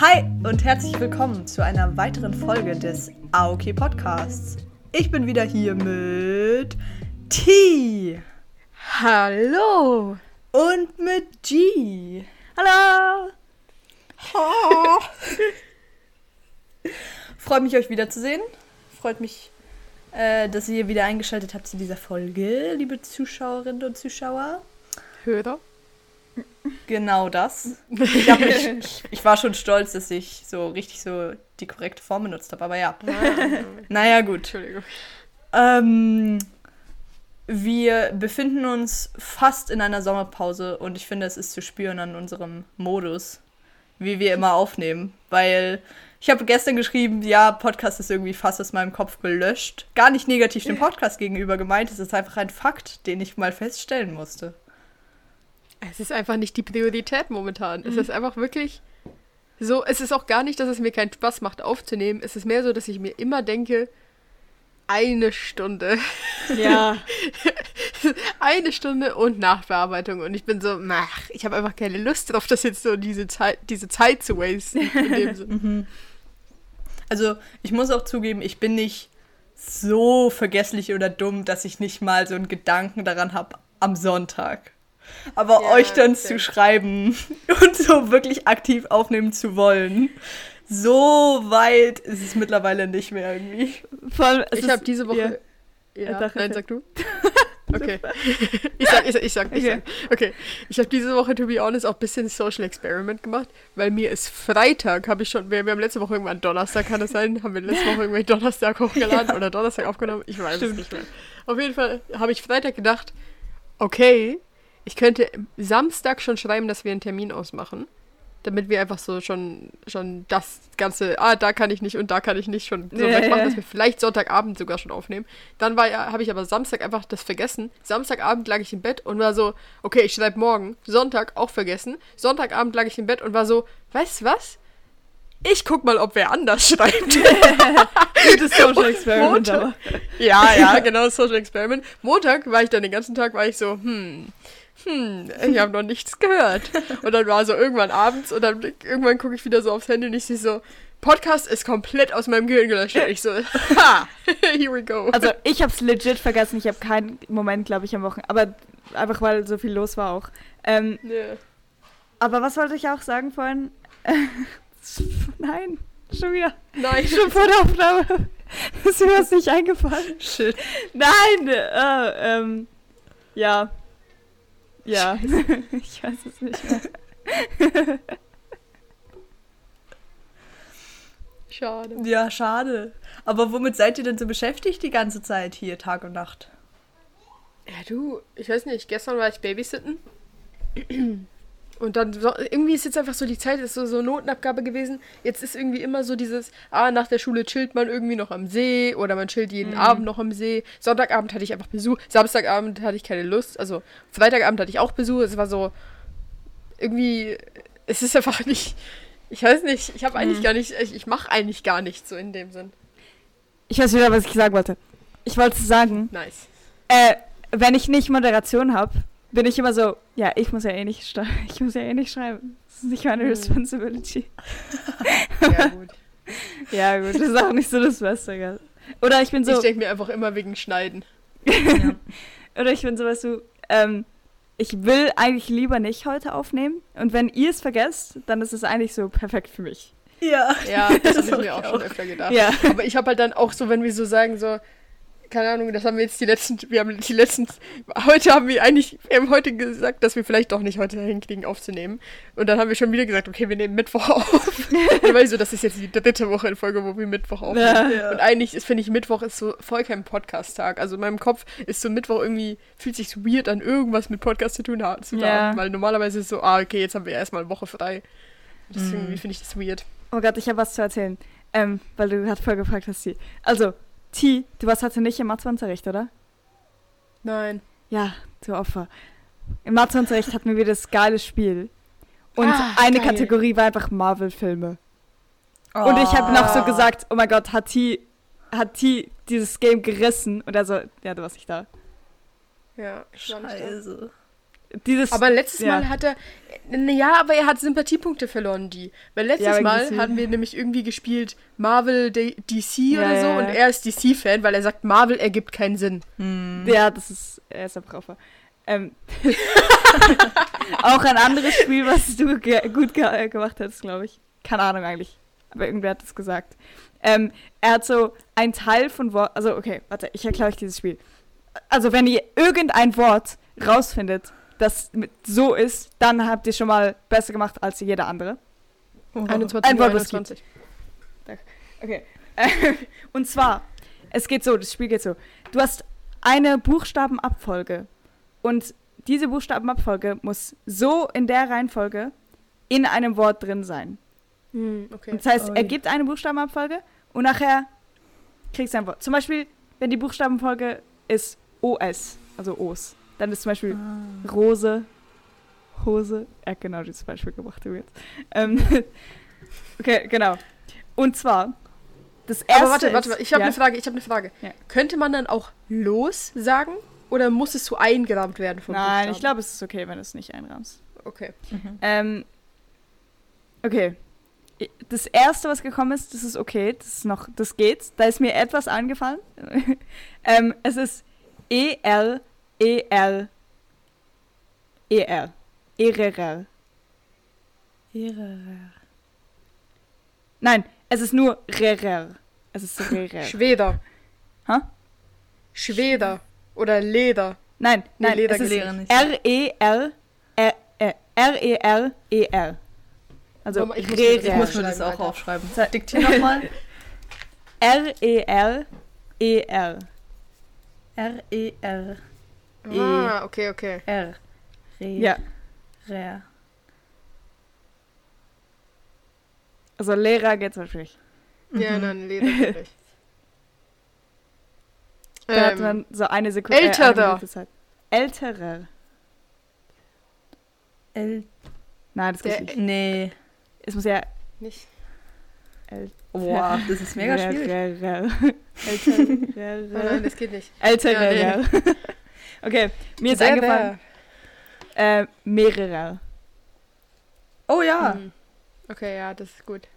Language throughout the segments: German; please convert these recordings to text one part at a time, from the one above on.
Hi und herzlich willkommen zu einer weiteren Folge des Aoki Podcasts. Ich bin wieder hier mit T. Hallo. Und mit G. Hallo. Oh. Freut mich, euch wiederzusehen. Freut mich, äh, dass ihr wieder eingeschaltet habt zu dieser Folge, liebe Zuschauerinnen und Zuschauer. Hörer. Genau das. Ich, mich, ich, ich war schon stolz, dass ich so richtig so die korrekte Form benutzt habe, aber ja. naja, gut. Entschuldigung. Ähm, wir befinden uns fast in einer Sommerpause und ich finde, es ist zu spüren an unserem Modus, wie wir immer aufnehmen. Weil ich habe gestern geschrieben, ja, Podcast ist irgendwie fast aus meinem Kopf gelöscht. Gar nicht negativ dem Podcast gegenüber gemeint, es ist einfach ein Fakt, den ich mal feststellen musste. Es ist einfach nicht die Priorität momentan. Es ist einfach wirklich so. Es ist auch gar nicht, dass es mir keinen Spaß macht, aufzunehmen. Es ist mehr so, dass ich mir immer denke, eine Stunde. Ja. eine Stunde und Nachbearbeitung. Und ich bin so, ach, ich habe einfach keine Lust drauf, das jetzt so diese Zeit, diese Zeit zu wasten. Sinn. Also, ich muss auch zugeben, ich bin nicht so vergesslich oder dumm, dass ich nicht mal so einen Gedanken daran habe am Sonntag. Aber Ja, euch dann okay. zu schreiben und so wirklich aktiv aufnehmen zu wollen, so weit ist es mittlerweile nicht mehr irgendwie. Vor allem, Ich habe diese Woche. Ja, Sag, nein, okay. sag du. Okay. ich sag, ich sag, ich sag, ich Okay. sag. Okay. Ich habe diese Woche, to be honest, auch ein bisschen Social Experiment gemacht, weil mir ist Freitag, habe ich schon, wir, wir haben letzte Woche irgendwann Donnerstag, kann das sein? Haben wir letzte Woche irgendwie Donnerstag hochgeladen oder Donnerstag aufgenommen? Ich weiß es nicht mehr. Auf jeden Fall habe ich Freitag gedacht, okay, ich könnte Samstag schon schreiben, dass wir einen Termin ausmachen. Damit wir einfach so schon, schon das Ganze, ah, da kann ich nicht und da kann ich nicht schon so Ja, wegmachen, ja. dass wir vielleicht Sonntagabend sogar schon aufnehmen. Dann war ja, habe ich aber Samstag einfach das vergessen. Samstagabend lag ich im Bett und war so, okay, ich schreibe morgen. Sonntag auch vergessen. Sonntagabend lag ich im Bett und war so, weißt du was? Ich guck mal, ob wer anders schreibt. Gutes Social Experiment, Montag- ja, ja, genau, Social Experiment. Montag war ich dann den ganzen Tag, war ich so, hm, hm, ich habe noch nichts gehört. Und dann war so irgendwann abends und dann irgendwann gucke ich wieder so aufs Handy und ich sehe so, Podcast ist komplett aus meinem Gehirn gelöscht. Und ich so, ha, here we go. Also, ich hab's legit vergessen. Ich habe keinen Moment, glaube ich, am Wochenende. Aber einfach, weil so viel los war auch. Ähm, Ja. aber was wollte ich auch sagen vorhin? Nein, schon wieder. Nein, Schon vor der Aufnahme. Ist mir was nicht eingefallen. Shit. Nein! Äh, ähm, ja. Ja. ich weiß es nicht mehr. schade. Ja, schade. Aber womit seid ihr denn so beschäftigt die ganze Zeit hier, Tag und Nacht? Ja, du, ich weiß nicht, gestern war ich Babysitten. Und dann, so, irgendwie ist jetzt einfach so die Zeit, ist so, so Notenabgabe gewesen. Jetzt ist irgendwie immer so dieses, ah, nach der Schule chillt man irgendwie noch am See oder man chillt jeden Abend noch am See. Sonntagabend hatte ich einfach Besuch, Samstagabend hatte ich keine Lust, also Freitagabend hatte ich auch Besuch. Es war so, irgendwie, es ist einfach nicht, ich weiß nicht, ich habe eigentlich gar nicht, ich, ich mache eigentlich gar nichts so in dem Sinn. Ich weiß wieder, was ich sagen wollte. Ich wollte sagen, Nice. äh, wenn ich nicht Moderation habe, bin ich immer so, ja, ich muss ja eh nicht, ich muss ja eh nicht schreiben. Das ist nicht meine Hm. Responsibility. Ja, gut. Ja, gut, das ist auch nicht so das Beste, gell? Oder ich bin so, Ich denke mir einfach immer wegen Schneiden. oder ich bin so, weißt du, ähm, ich will eigentlich lieber nicht heute aufnehmen. Und wenn ihr es vergesst, dann ist es eigentlich so perfekt für mich. Ja. Ja, das habe ich mir auch auch. schon öfter gedacht. Ja. Aber ich habe halt dann auch so, wenn wir so sagen, so, keine Ahnung, das haben wir jetzt die letzten, wir haben die letzten, heute haben wir eigentlich, wir haben heute gesagt, dass wir vielleicht doch nicht heute hinkriegen aufzunehmen. Und dann haben wir schon wieder gesagt, okay, wir nehmen Mittwoch auf. Und weil so, das ist jetzt die dritte Woche in Folge, wo wir Mittwoch aufnehmen. Ja. Und eigentlich ist, finde ich, Mittwoch ist so voll kein Podcast-Tag. Also in meinem Kopf ist so Mittwoch irgendwie, fühlt sich so weird an, irgendwas mit Podcast zu tun zu Ja. haben. Weil normalerweise ist es so, ah, okay, jetzt haben wir erstmal eine Woche frei. Deswegen Mhm. finde ich das weird. Oh Gott, ich habe was zu erzählen. Ähm, weil du gerade voll gefragt hast, T. Also, T, du warst heute nicht im Matheunterricht, oder? Nein. Ja, du Opfer. Im Matheunterricht hatten wir wieder das geile Spiel. Und Ah, eine geil. Kategorie war einfach Marvel-Filme. Und ich habe noch so gesagt, oh mein Gott, hat T, hat T dieses Game gerissen? Und er so, ja, du warst nicht da. Ja, ich war nicht da. Scheiße. Dieses. Aber letztes ja. Mal hat er. Ja, aber er hat Sympathiepunkte verloren, die. Weil letztes Ja, Mal hatten wir nämlich irgendwie gespielt Marvel, D- DC oder Ja, so. ja, Und er ist DC-Fan, weil er sagt, Marvel ergibt keinen Sinn. Ja, das ist, er ist der Braufer. Ähm, auch ein anderes Spiel, was du ge gut ge äh, gemacht hast, glaube ich. Keine Ahnung eigentlich. Aber irgendwer hat das gesagt. Ähm, er hat so ein Teil von Wort. Also, okay, warte, ich erkläre euch dieses Spiel. Also, wenn ihr irgendein Wort rausfindet, das so ist, dann habt ihr schon mal besser gemacht als jeder andere. 21 Ein Wort, was 21. Okay. Und zwar, es geht so, das Spiel geht so. Du hast eine Buchstabenabfolge und diese Buchstabenabfolge muss so in der Reihenfolge in einem Wort drin sein. Hm, okay. Das heißt, Ui. er gibt eine Buchstabenabfolge und nachher kriegst du ein Wort. Zum Beispiel, wenn die Buchstabenfolge ist OS, also Os, dann ist zum Beispiel Ah. Rose, Hose. Er hat genau dieses Beispiel gemacht übrigens. Ähm, okay, genau. Und zwar, das erste Aber warte, warte, warte, ich habe ja, eine Frage, ich habe eine Frage. Ja. Könnte man dann auch los sagen oder muss es so eingerahmt werden vom Nein, Buchstaben? ich glaube, es ist okay, wenn du es nicht einrahmst. Okay. Ähm, okay. Das erste, was gekommen ist, das ist okay, das ist noch, das geht. Da ist mir etwas eingefallen. ähm, es ist E R E R E R Ererer. Ererer. Nein, es ist nur Rerer. Es ist Rerer. Schweder. Hä? Schweder. Oder Leder. Nein, Nee, nein, Leder es ist. R-E-R äh, äh, R-E-R-E-R. Also mal, ich muss mir das- Ich muss mir das Alter. auch aufschreiben. Diktier nochmal. R-E-R-E-R. R-E-R-R. Ah, okay, okay. Re. Ja, Re. also Lehrer geht's natürlich. Ja, Mhm. nein, Leder natürlich. Da hat ähm, man so eine Sekunde. älterer. Äh, eine Minute Zeit. Älterer. L. Nein, das geht nicht. Nee. Es muss ja. nicht. Boah, das ist mega schwierig. Älterer. Oh nein, Älterer. das geht nicht. Älterer. Ja, Okay, mir ist eingefallen. Äh, mehrerer. Oh ja. Hm. Okay, ja, das ist gut.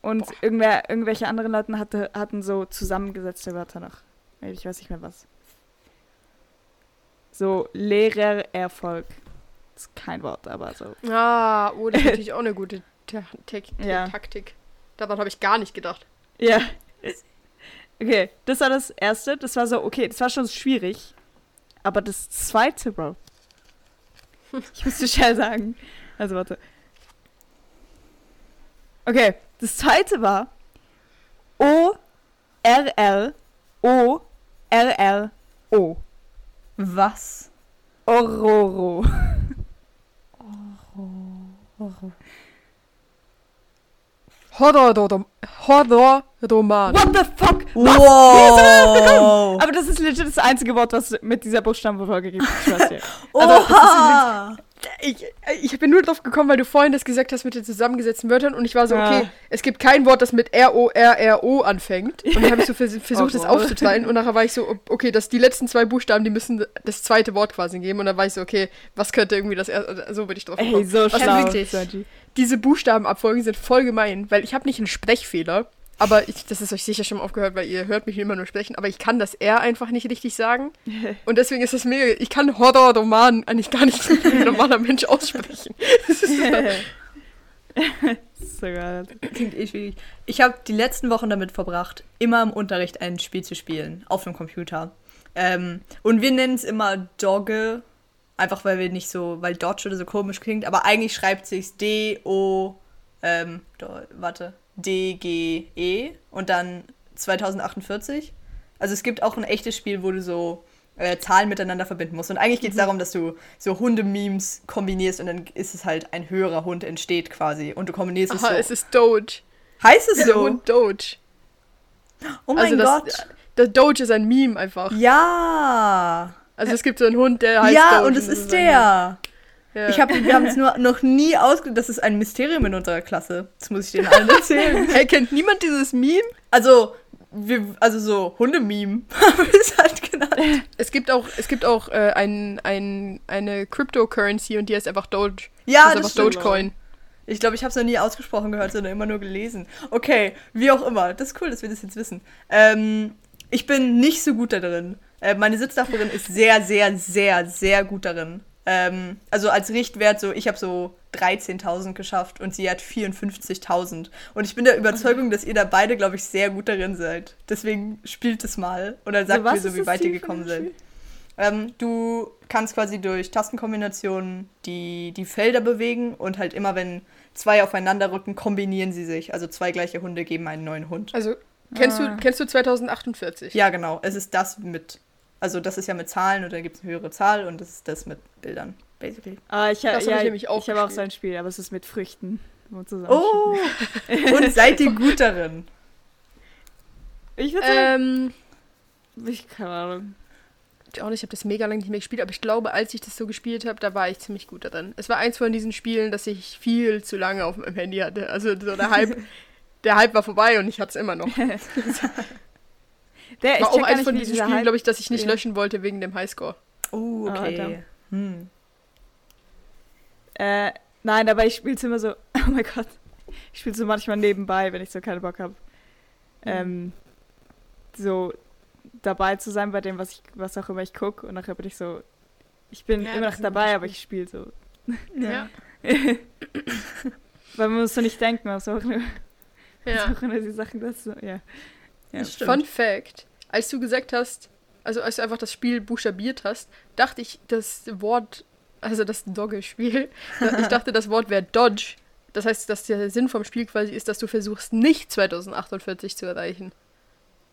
Und irgendwer, irgendwelche anderen Leute hatte, hatten so zusammengesetzte Wörter noch. Ich weiß nicht mehr was. So, Lehrererfolg. Das ist kein Wort, aber so. Ah, oh, das ist natürlich auch eine gute Ta Ta Ja. Taktik. Daran habe ich gar nicht gedacht. Ja. Okay, das war das erste. Das war so, okay, das war schon schwierig. Aber das zweite, Bro. Ich muss dir schnell sagen. Also, warte. Okay, das zweite war O R L O R L O. Was? Ororo. Horror-Roman. Horror-Roman. What the fuck? Wow! Aber das ist legit das einzige Wort, was mit dieser Buchstabenfolge gibt. Oha! Ich, ich bin nur drauf gekommen, weil du vorhin das gesagt hast mit den zusammengesetzten Wörtern und ich war so, Ja. okay, es gibt kein Wort, das mit R-O-R-R-O anfängt. Und dann habe ich so vers versucht, das Oh. aufzuteilen und nachher war ich so, okay, dass die letzten zwei Buchstaben, die müssen das zweite Wort quasi geben. Und dann war ich so, okay, was könnte irgendwie das erste, so bin ich drauf Ey, gekommen. so Was schlau. wirklich? Sergi. Diese Buchstabenabfolgen sind voll gemein, weil ich habe nicht einen Sprechfehler, aber ich, das ist euch sicher schon aufgehört, weil ihr hört mich immer nur sprechen, aber ich kann das R einfach nicht richtig sagen. Und deswegen ist das mega. Ich kann Horror-Roman eigentlich gar nicht wie ein normaler Mensch aussprechen. Das ist so geil. Klingt eh schwierig. Ich habe die letzten Wochen damit verbracht, immer im Unterricht ein Spiel zu spielen, auf dem Computer. Ähm, und wir nennen es immer Dogge, einfach weil wir nicht so, weil Dodge oder so komisch klingt, aber eigentlich schreibt sich's D-O, ähm, do, warte, D-G-E und dann 2048. Also es gibt auch ein echtes Spiel, wo du so äh, Zahlen miteinander verbinden musst. Und eigentlich geht es darum, dass du so Hunde-Memes kombinierst und dann ist es halt ein höherer Hund entsteht quasi. Und du kombinierst es Aha, so. es ist Doge. heißt es Der so? Hund Doge. Oh mein also das, Gott. Der Doge ist ein Meme einfach. Ja. Also es gibt so einen Hund, der heißt ja, Doge. und es ist der. Ja. Ich hab, wir haben es nur noch nie ausge... Das ist ein Mysterium in unserer Klasse. Das muss ich denen allen erzählen. Hey, kennt niemand dieses Meme? Also, wir, also so Hundememe haben wir es halt genannt. Es gibt auch, es gibt auch äh, ein, ein, eine Cryptocurrency und die heißt einfach Doge. Ja, das ist einfach stimmt. Dogecoin. Ich glaube, ich habe es noch nie ausgesprochen gehört, sondern immer nur gelesen. Okay, wie auch immer. Das ist cool, dass wir das jetzt wissen. Ähm, ich bin nicht so gut da drin. Äh, meine Sitznachbarin ist sehr, sehr, sehr, sehr gut darin. Ähm, also als Richtwert so, ich habe so 13.000 geschafft und sie hat 54.000. Und ich bin der Überzeugung, dass ihr da beide, glaube ich, sehr gut darin seid. Deswegen spielt es mal und dann sagt was mir so, wie weit ihr gekommen seid. Ähm, du kannst quasi durch Tastenkombinationen die, die Felder bewegen und halt immer, wenn zwei aufeinander rücken, kombinieren sie sich. Also zwei gleiche Hunde geben einen neuen Hund. Also, kennst, Ah. du, kennst du 2048? Ja, genau. Es ist das mit. Also, das ist ja mit Zahlen und dann gibt es eine höhere Zahl und das ist das mit Bildern, basically. Ah, ich, ha, Das hab ja, ich nämlich auch ich habe auch so ein Spiel, aber es ist mit Früchten. man Oh! und seid ihr gut darin? Ich würde sagen, Ähm, ich keine Ahnung. ich auch nicht, ich habe das mega lange nicht mehr gespielt, aber ich glaube, als ich das so gespielt habe, da war ich ziemlich gut darin. Es war eins von diesen Spielen, das ich viel zu lange auf meinem Handy hatte. Also so der Hype, der Hype war vorbei und ich hatte es immer noch. Der, ich War auch eins von diesen Spielen, Hype- glaube ich, das ich nicht Ja. löschen wollte wegen dem Highscore. Oh, Ah, okay. da. hm. Äh, nein, aber ich spiele es immer so. Oh mein Gott. Ich spiele so manchmal nebenbei, wenn ich so keinen Bock habe. Ähm, so dabei zu sein bei dem, was ich, was auch immer ich gucke. Und nachher bin ich so. Ich bin Ja, immer noch dabei, aber ich spiele so. Ja. Weil man muss so nicht denken, was auch nur, was ja. auch immer die Sachen das so, ja. Ja. Das stimmt. Fun Fact: Als du gesagt hast, also als du einfach das Spiel buchstabiert hast, dachte ich, das Wort, also das Dogge-Spiel, ich dachte, das Wort wäre Dodge. Das heißt, dass der Sinn vom Spiel quasi ist, dass du versuchst, nicht 2048 zu erreichen.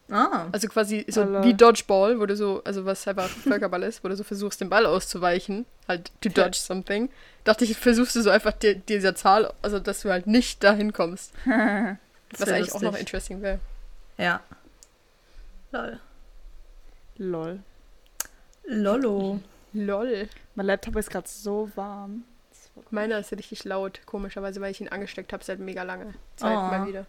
Ah. Also quasi so lol. wie Dodgeball, wo du so, also was einfach Völkerball ist, wo du so versuchst, den Ball auszuweichen, halt to dodge something. Dachte ich, versuchst du so einfach dir, dieser Zahl, also dass du halt nicht dahin kommst. Was eigentlich auch noch lustig. interesting wäre. Ja. Lol. Lol. Lollo. Lol. Mein Laptop ist gerade so warm. Meiner ist richtig laut, komischerweise, weil ich ihn angesteckt habe seit mega lange Zeit Oh. mal wieder.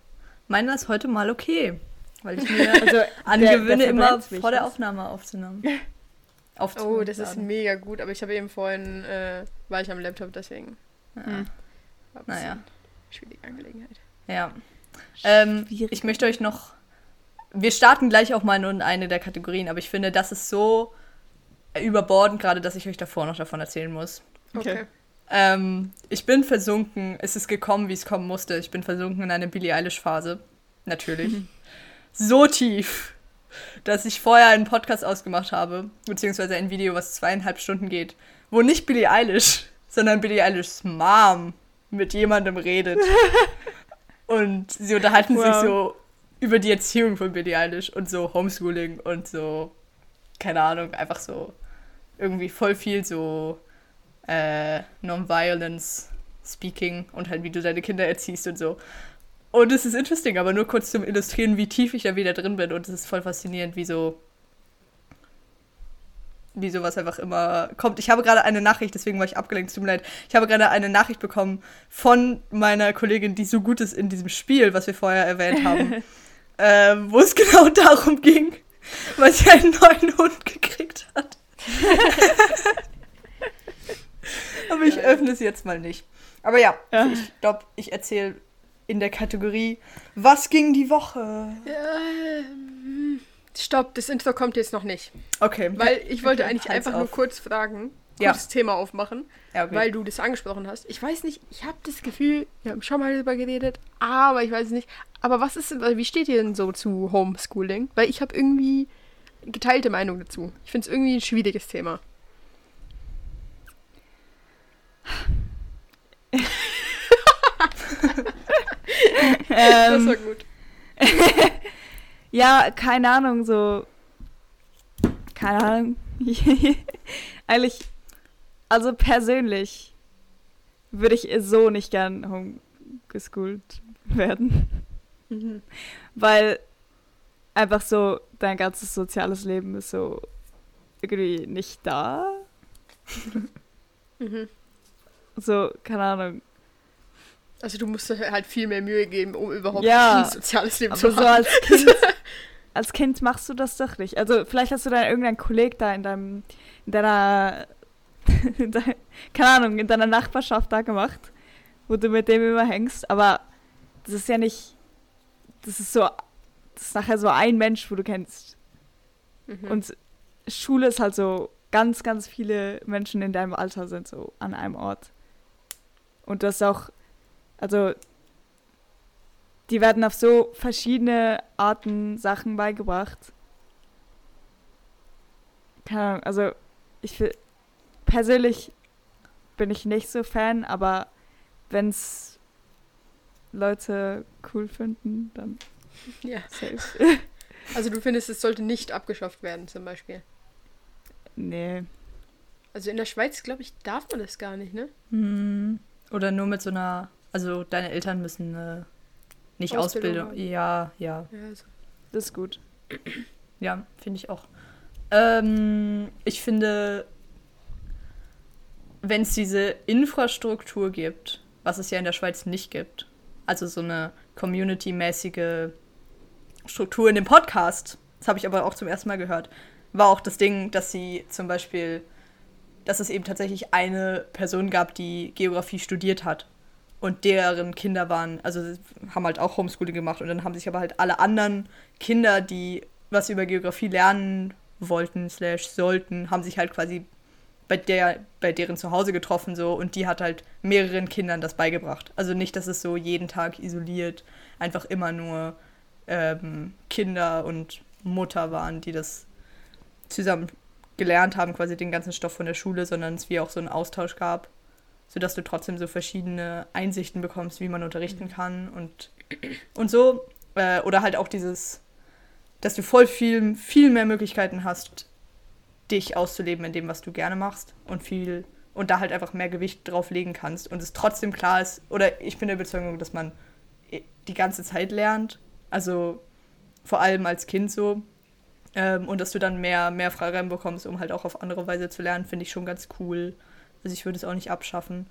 Meiner ist heute mal okay. Weil ich mir Also, angewöhne, der immer vor der? Aufnahme aufzunehmen. Oh, Aufzunehmen, das ist mega gut, aber ich habe eben vorhin, äh, war ich am Laptop, deswegen. Hm. ein Naja. schwierige Angelegenheit. Ja. Ähm, Schwierig. ich möchte euch noch. Wir starten gleich auch mal in eine der Kategorien, aber ich finde, das ist so überbordend gerade, dass ich euch davor noch davon erzählen muss. Okay. Ähm, ich bin versunken, es ist gekommen, wie es kommen musste. Ich bin versunken in eine Billie Eilish-Phase. Natürlich. so tief, dass ich vorher einen Podcast ausgemacht habe, beziehungsweise ein Video, was zweieinhalb Stunden geht, wo nicht Billie Eilish, sondern Billie Eilishs Mom mit jemandem redet. und sie unterhalten sich Wow. so über die Erziehung von Billie Eilish und so Homeschooling und so, keine Ahnung, einfach so irgendwie voll viel so äh, Nonviolence Speaking und halt wie du deine Kinder erziehst und so. Und es ist interesting, aber nur kurz zum Illustrieren, wie tief ich da wieder drin bin. Und es ist voll faszinierend, wie so. Wie sowas einfach immer kommt. Ich habe gerade eine Nachricht, deswegen war ich abgelenkt, tut mir leid. Ich habe gerade eine Nachricht bekommen von meiner Kollegin, die so gut ist in diesem Spiel, was wir vorher erwähnt haben. ähm, wo es genau darum ging, weil sie einen neuen Hund gekriegt hat. Aber ich öffne es jetzt mal nicht. Aber ja, Ja. ich glaube, ich erzähle in der Kategorie Was ging die Woche? Ähm, stopp, das Intro kommt jetzt noch nicht. Okay. Weil ich wollte Okay, eigentlich einfach nur auf. kurz fragen, Ja. kurz das Thema aufmachen, ja, okay. weil du das angesprochen hast. Ich weiß nicht, ich habe das Gefühl, wir haben schon mal darüber geredet, aber ich weiß es nicht. Aber was ist, denn- wie steht ihr denn so zu Homeschooling? Weil ich habe irgendwie geteilte Meinung dazu. Ich finde es irgendwie ein schwieriges Thema. Das Ähm, war gut. ja, keine Ahnung, so. Keine Ahnung. Eigentlich, also persönlich würde ich so nicht gern homeschooled werden. Mhm. Weil einfach so dein ganzes soziales Leben ist so irgendwie nicht da. Mhm. So, keine Ahnung. Also du musst halt viel mehr Mühe geben, um überhaupt Ja. ein soziales Leben zu so haben. als Kind, als Kind machst du das doch nicht. Also vielleicht hast du dann irgendeinen Kolleg da in deinem, in deiner, in dein, keine Ahnung, in deiner Nachbarschaft da gemacht, wo du mit dem immer hängst, aber das ist ja nicht, das ist so, das ist nachher so ein Mensch, wo du kennst. Mhm. Und Schule ist halt so, ganz, ganz viele Menschen in deinem Alter sind so an einem Ort. Und das auch, also die werden auf so verschiedene Arten Sachen beigebracht. Keine Ahnung, also ich persönlich bin ich nicht so Fan, aber wenn's Leute cool finden, dann ja. safe. Also du findest, es sollte nicht abgeschafft werden, zum Beispiel. nee. Also in der Schweiz, glaube ich, darf man das gar nicht, ne? Hm. Oder nur mit so einer, also deine Eltern müssen äh, nicht Ausbildung Ausbildung. Ja, ja, Ja, also. Das ist gut. ja, finde ich auch. Ähm, ich finde, wenn es diese Infrastruktur gibt, was es ja in der Schweiz nicht gibt, also so eine community-mäßige Struktur in dem Podcast, das habe ich aber auch zum ersten Mal gehört, war auch das Ding, dass sie zum Beispiel, dass es eben tatsächlich eine Person gab, die Geografie studiert hat und deren Kinder waren, also haben halt auch Homeschooling gemacht und dann haben sich aber halt alle anderen Kinder, die was über Geografie lernen wollten, slash sollten, haben sich halt quasi bei der, bei deren Zuhause getroffen so und die hat halt mehreren Kindern das beigebracht. Also nicht, dass es so jeden Tag isoliert einfach immer nur ähm, Kinder und Mutter waren, die das zusammen gelernt haben, quasi den ganzen Stoff von der Schule, sondern es wie auch so einen Austausch gab, sodass du trotzdem so verschiedene Einsichten bekommst, wie man unterrichten kann und, und so. Äh, oder halt auch dieses, dass du voll viel, viel mehr Möglichkeiten hast, dich auszuleben in dem, was du gerne machst und viel und da halt einfach mehr Gewicht drauf legen kannst und es trotzdem klar ist, oder ich bin der Überzeugung, dass man die ganze Zeit lernt, also vor allem als Kind so, ähm, und dass du dann mehr, mehr Freiraum bekommst, um halt auch auf andere Weise zu lernen, finde ich schon ganz cool. Also ich würde es auch nicht abschaffen.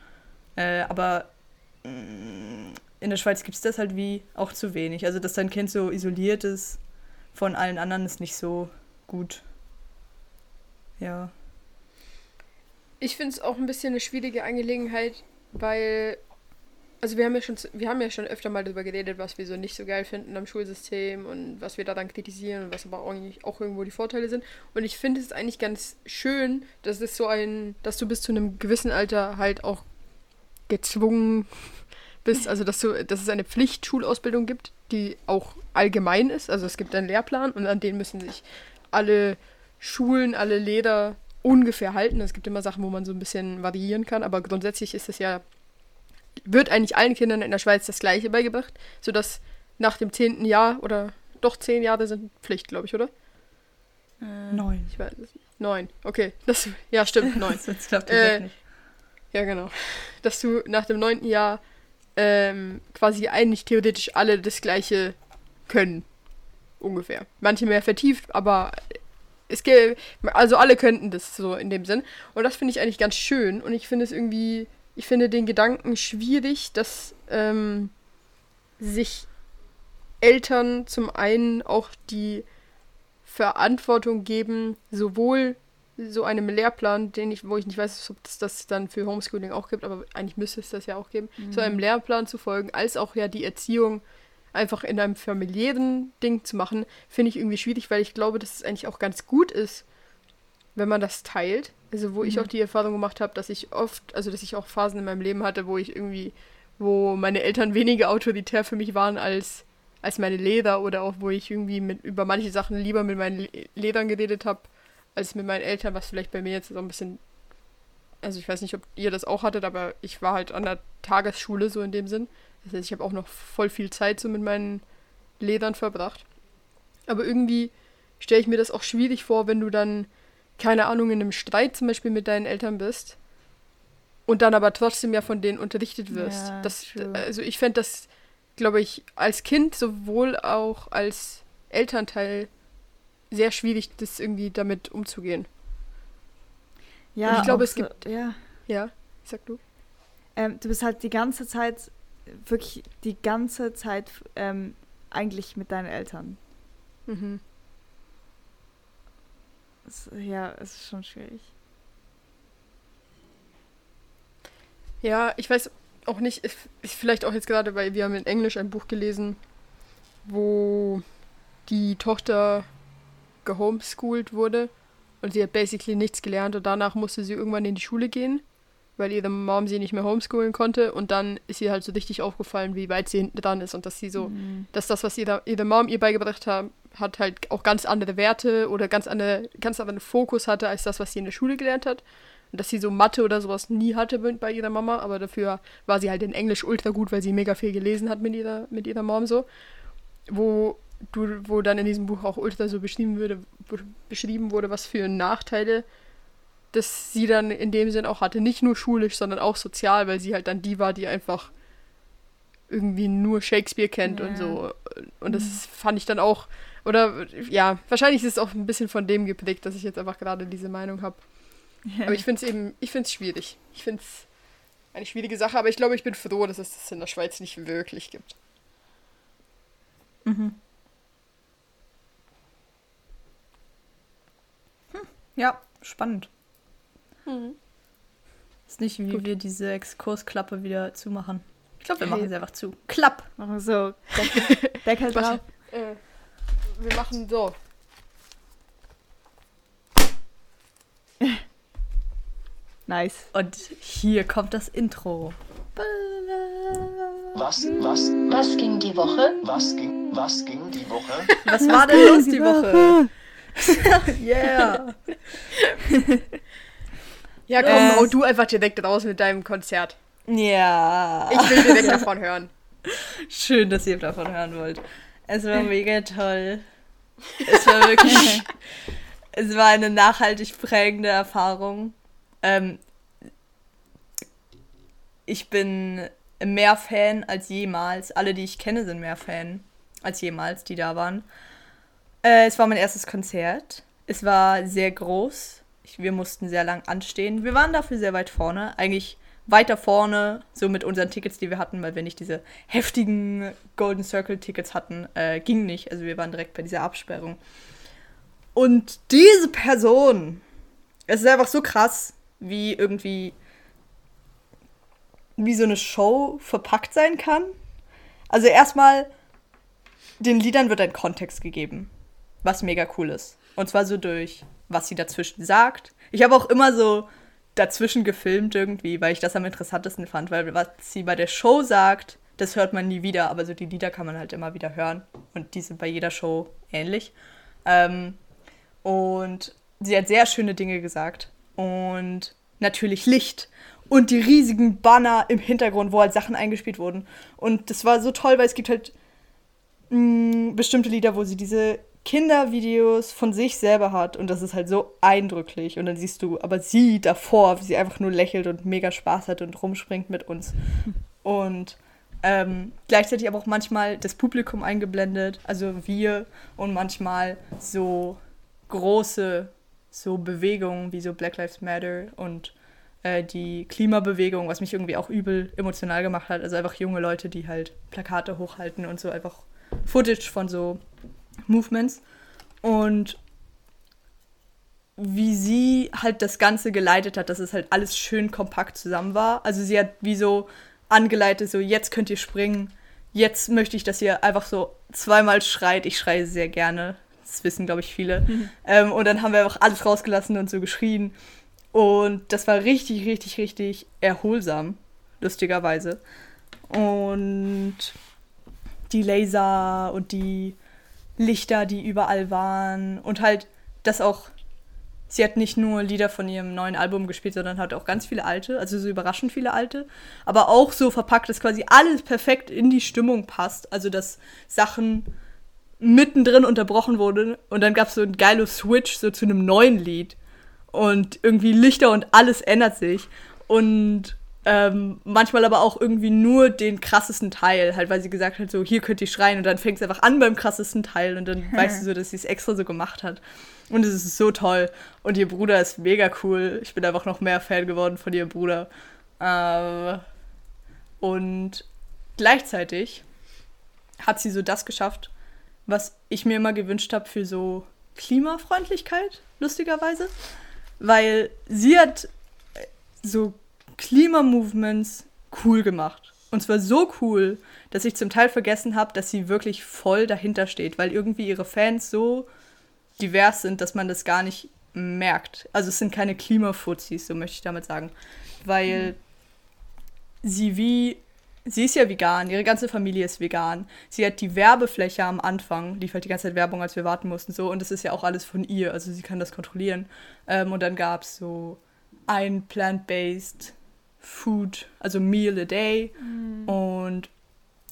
Äh, aber mh, in der Schweiz gibt es das halt wie auch zu wenig. Also dass dein Kind so isoliert ist von allen anderen ist nicht so gut. Ja. Ich finde es auch ein bisschen eine schwierige Angelegenheit, weil, also wir haben ja schon, wir haben ja schon öfter mal darüber geredet, was wir so nicht so geil finden am Schulsystem und was wir daran kritisieren und was aber auch, auch irgendwo die Vorteile sind. Und ich finde es eigentlich ganz schön, dass es so ein, dass du bis zu einem gewissen Alter halt auch gezwungen bist, also dass du, dass es eine Pflichtschulausbildung gibt, die auch allgemein ist. Also es gibt einen Lehrplan und an den müssen sich alle Schulen, alle Leder ungefähr halten. Es gibt immer Sachen, wo man so ein bisschen variieren kann, aber grundsätzlich ist es ja, wird eigentlich allen Kindern in der Schweiz das Gleiche beigebracht, sodass nach dem zehnten Jahr oder doch zehn Jahre sind Pflicht, glaube ich, oder? Neun. Ich weiß es nicht. Neun. Okay, das, ja, stimmt, neun. Das klappt Äh, nicht. Ja, genau. Dass du nach dem neunten Jahr ähm, quasi eigentlich theoretisch alle das Gleiche können. Ungefähr. Manche mehr vertieft, aber es gibt, also alle könnten das so in dem Sinn. Und das finde ich eigentlich ganz schön. Und ich finde es irgendwie, ich finde den Gedanken schwierig, dass ähm, sich Eltern zum einen auch die Verantwortung geben, sowohl so einem Lehrplan, den ich, wo ich nicht weiß, ob es das dann für Homeschooling auch gibt, aber eigentlich müsste es das ja auch geben, so einem Lehrplan zu folgen, als auch ja die Erziehung einfach in einem familiären Ding zu machen, finde ich irgendwie schwierig, weil ich glaube, dass es eigentlich auch ganz gut ist, wenn man das teilt. Also wo ich Mhm. auch die Erfahrung gemacht habe, dass ich oft, also dass ich auch Phasen in meinem Leben hatte, wo ich irgendwie, wo meine Eltern weniger autoritär für mich waren als als meine Leder oder auch wo ich irgendwie mit über manche Sachen lieber mit meinen Le Ledern geredet habe als mit meinen Eltern, was vielleicht bei mir jetzt so ein bisschen also ich weiß nicht, ob ihr das auch hattet, aber ich war halt an der Tagesschule so in dem Sinn. Das heißt, ich habe auch noch voll viel Zeit so mit meinen Ledern verbracht. Aber irgendwie stelle ich mir das auch schwierig vor, wenn du dann, keine Ahnung, in einem Streit zum Beispiel mit deinen Eltern bist und dann aber trotzdem ja von denen unterrichtet wirst. Ja, das, also ich fände das, glaube ich, als Kind sowohl auch als Elternteil sehr schwierig, das irgendwie damit umzugehen. Ja, Und ich glaube, es so, gibt- Ja, Ja, sag du. ähm, du bist halt die ganze Zeit, wirklich die ganze Zeit ähm, eigentlich mit deinen Eltern. Mhm. Es, ja, es ist schon schwierig. Ja, ich weiß auch nicht, ich, ich vielleicht auch jetzt gerade, weil wir haben in Englisch ein Buch gelesen, wo die Tochter gehomeschooled wurde und sie hat basically nichts gelernt und danach musste sie irgendwann in die Schule gehen, weil ihre Mom sie nicht mehr homeschoolen konnte und dann ist ihr halt so richtig aufgefallen, wie weit sie hinten dran ist und dass sie so, Mhm. dass das, was ihre, ihre Mom ihr beigebracht hat, hat halt auch ganz andere Werte oder ganz andere, ganz anderen Fokus hatte als das, was sie in der Schule gelernt hat. Und dass sie so Mathe oder sowas nie hatte bei ihrer Mama, aber dafür war sie halt in Englisch ultra gut, weil sie mega viel gelesen hat mit ihrer, mit ihrer Mom so. Wo du, wo dann in diesem Buch auch ultra so beschrieben würde, be- beschrieben wurde, was für Nachteile das sie dann in dem Sinn auch hatte. Nicht nur schulisch, sondern auch sozial, weil sie halt dann die war, die einfach irgendwie nur Shakespeare kennt und Ja. so. Und das fand ich dann auch, oder ja, wahrscheinlich ist es auch ein bisschen von dem geprägt, dass ich jetzt einfach gerade diese Meinung habe. Aber ich finde es eben, ich finde es schwierig. Ich finde es eine schwierige Sache, aber ich glaube, ich bin froh, dass es das in der Schweiz nicht wirklich gibt. Mhm. Hm, ja, spannend. Ist nicht, wie Gut. wir diese Exkursklappe wieder zumachen. Ich glaube, wir machen sie einfach zu. Klapp! Machen wir so. Deckel, Deckel drauf. Äh, wir machen so. Nice. Und hier kommt das Intro. Was, was, Was ging die Woche? was ging, was ging die Woche? Was war denn los die Woche? yeah! Ja, komm, Äh. hau du einfach direkt raus mit deinem Konzert. Ja. Ich will direkt davon hören. Schön, dass ihr davon hören wollt. Es war mega toll. Es war wirklich. es war eine nachhaltig prägende Erfahrung. Ähm, ich bin mehr Fan als jemals. Alle, die ich kenne, sind mehr Fan als jemals, die da waren. Äh, es war mein erstes Konzert. Es war sehr groß. Wir mussten sehr lang anstehen. Wir waren dafür sehr weit vorne. Eigentlich weiter vorne, so mit unseren Tickets, die wir hatten, weil wir nicht diese heftigen Golden Circle Tickets hatten. Äh, ging nicht. Also wir waren direkt bei dieser Absperrung. Und diese Person, es ist einfach so krass, wie irgendwie wie so eine Show verpackt sein kann. Also erstmal, den Liedern wird ein Kontext gegeben, was mega cool ist. Und zwar so durch, was sie dazwischen sagt. Ich habe auch immer so dazwischen gefilmt irgendwie, weil ich das am interessantesten fand, weil was sie bei der Show sagt, das hört man nie wieder, aber so die Lieder kann man halt immer wieder hören. Und die sind bei jeder Show ähnlich. Ähm, und sie hat sehr schöne Dinge gesagt. Und natürlich Licht und die riesigen Banner im Hintergrund, wo halt Sachen eingespielt wurden. Und das war so toll, weil es gibt halt mh, bestimmte Lieder, wo sie diese Kindervideos von sich selber hat. Und das ist halt so eindrücklich. Und dann siehst du aber sie davor, wie sie einfach nur lächelt und mega Spaß hat und rumspringt mit uns. Und ähm, gleichzeitig aber auch manchmal das Publikum eingeblendet, also wir und manchmal so große so Bewegungen wie so Black Lives Matter und äh, die Klimabewegung, was mich irgendwie auch übel emotional gemacht hat. Also einfach junge Leute, die halt Plakate hochhalten und so einfach Footage von so Movements. Und wie sie halt das Ganze geleitet hat, dass es halt alles schön kompakt zusammen war. Also sie hat wie so angeleitet, so jetzt könnt ihr springen, jetzt möchte ich, dass ihr einfach so zweimal schreit. Ich schreie sehr gerne, das wissen, glaube ich, viele. Ähm, und dann haben wir einfach alles rausgelassen und so geschrien. Und das war richtig, richtig, richtig erholsam, lustigerweise. Und die Laser und die Lichter, die überall waren. Und halt, das auch, sie hat nicht nur Lieder von ihrem neuen Album gespielt, sondern hat auch ganz viele alte, also so überraschend viele alte. Aber auch so verpackt, dass quasi alles perfekt in die Stimmung passt. Also, dass Sachen mittendrin unterbrochen wurden und dann gab es so ein geiler Switch so zu einem neuen Lied und irgendwie Lichter und alles ändert sich und ähm, manchmal aber auch irgendwie nur den krassesten Teil, halt weil sie gesagt hat, so hier könnt ihr schreien und dann fängt es einfach an beim krassesten Teil und dann weißt du so, dass sie es extra so gemacht hat und es ist so toll und ihr Bruder ist mega cool, ich bin einfach noch mehr Fan geworden von ihrem Bruder äh, und gleichzeitig hat sie so das geschafft, was ich mir immer gewünscht habe für so Klimafreundlichkeit. lustigerweise. Weil sie hat äh, so Klimamovements cool gemacht. Und zwar so cool, dass ich zum Teil vergessen habe, dass sie wirklich voll dahinter steht, weil irgendwie ihre Fans so divers sind, dass man das gar nicht merkt. Also es sind keine Klimafuzis, so möchte ich damit sagen. Weil sie wie, sie ist ja vegan, ihre ganze Familie ist vegan. Sie hat die Werbefläche am Anfang, lief halt die ganze Zeit Werbung, als wir warten mussten, so. Und das ist ja auch alles von ihr, also sie kann das kontrollieren. Ähm, und dann gab es so ein plant-based Food, also Meal a Day und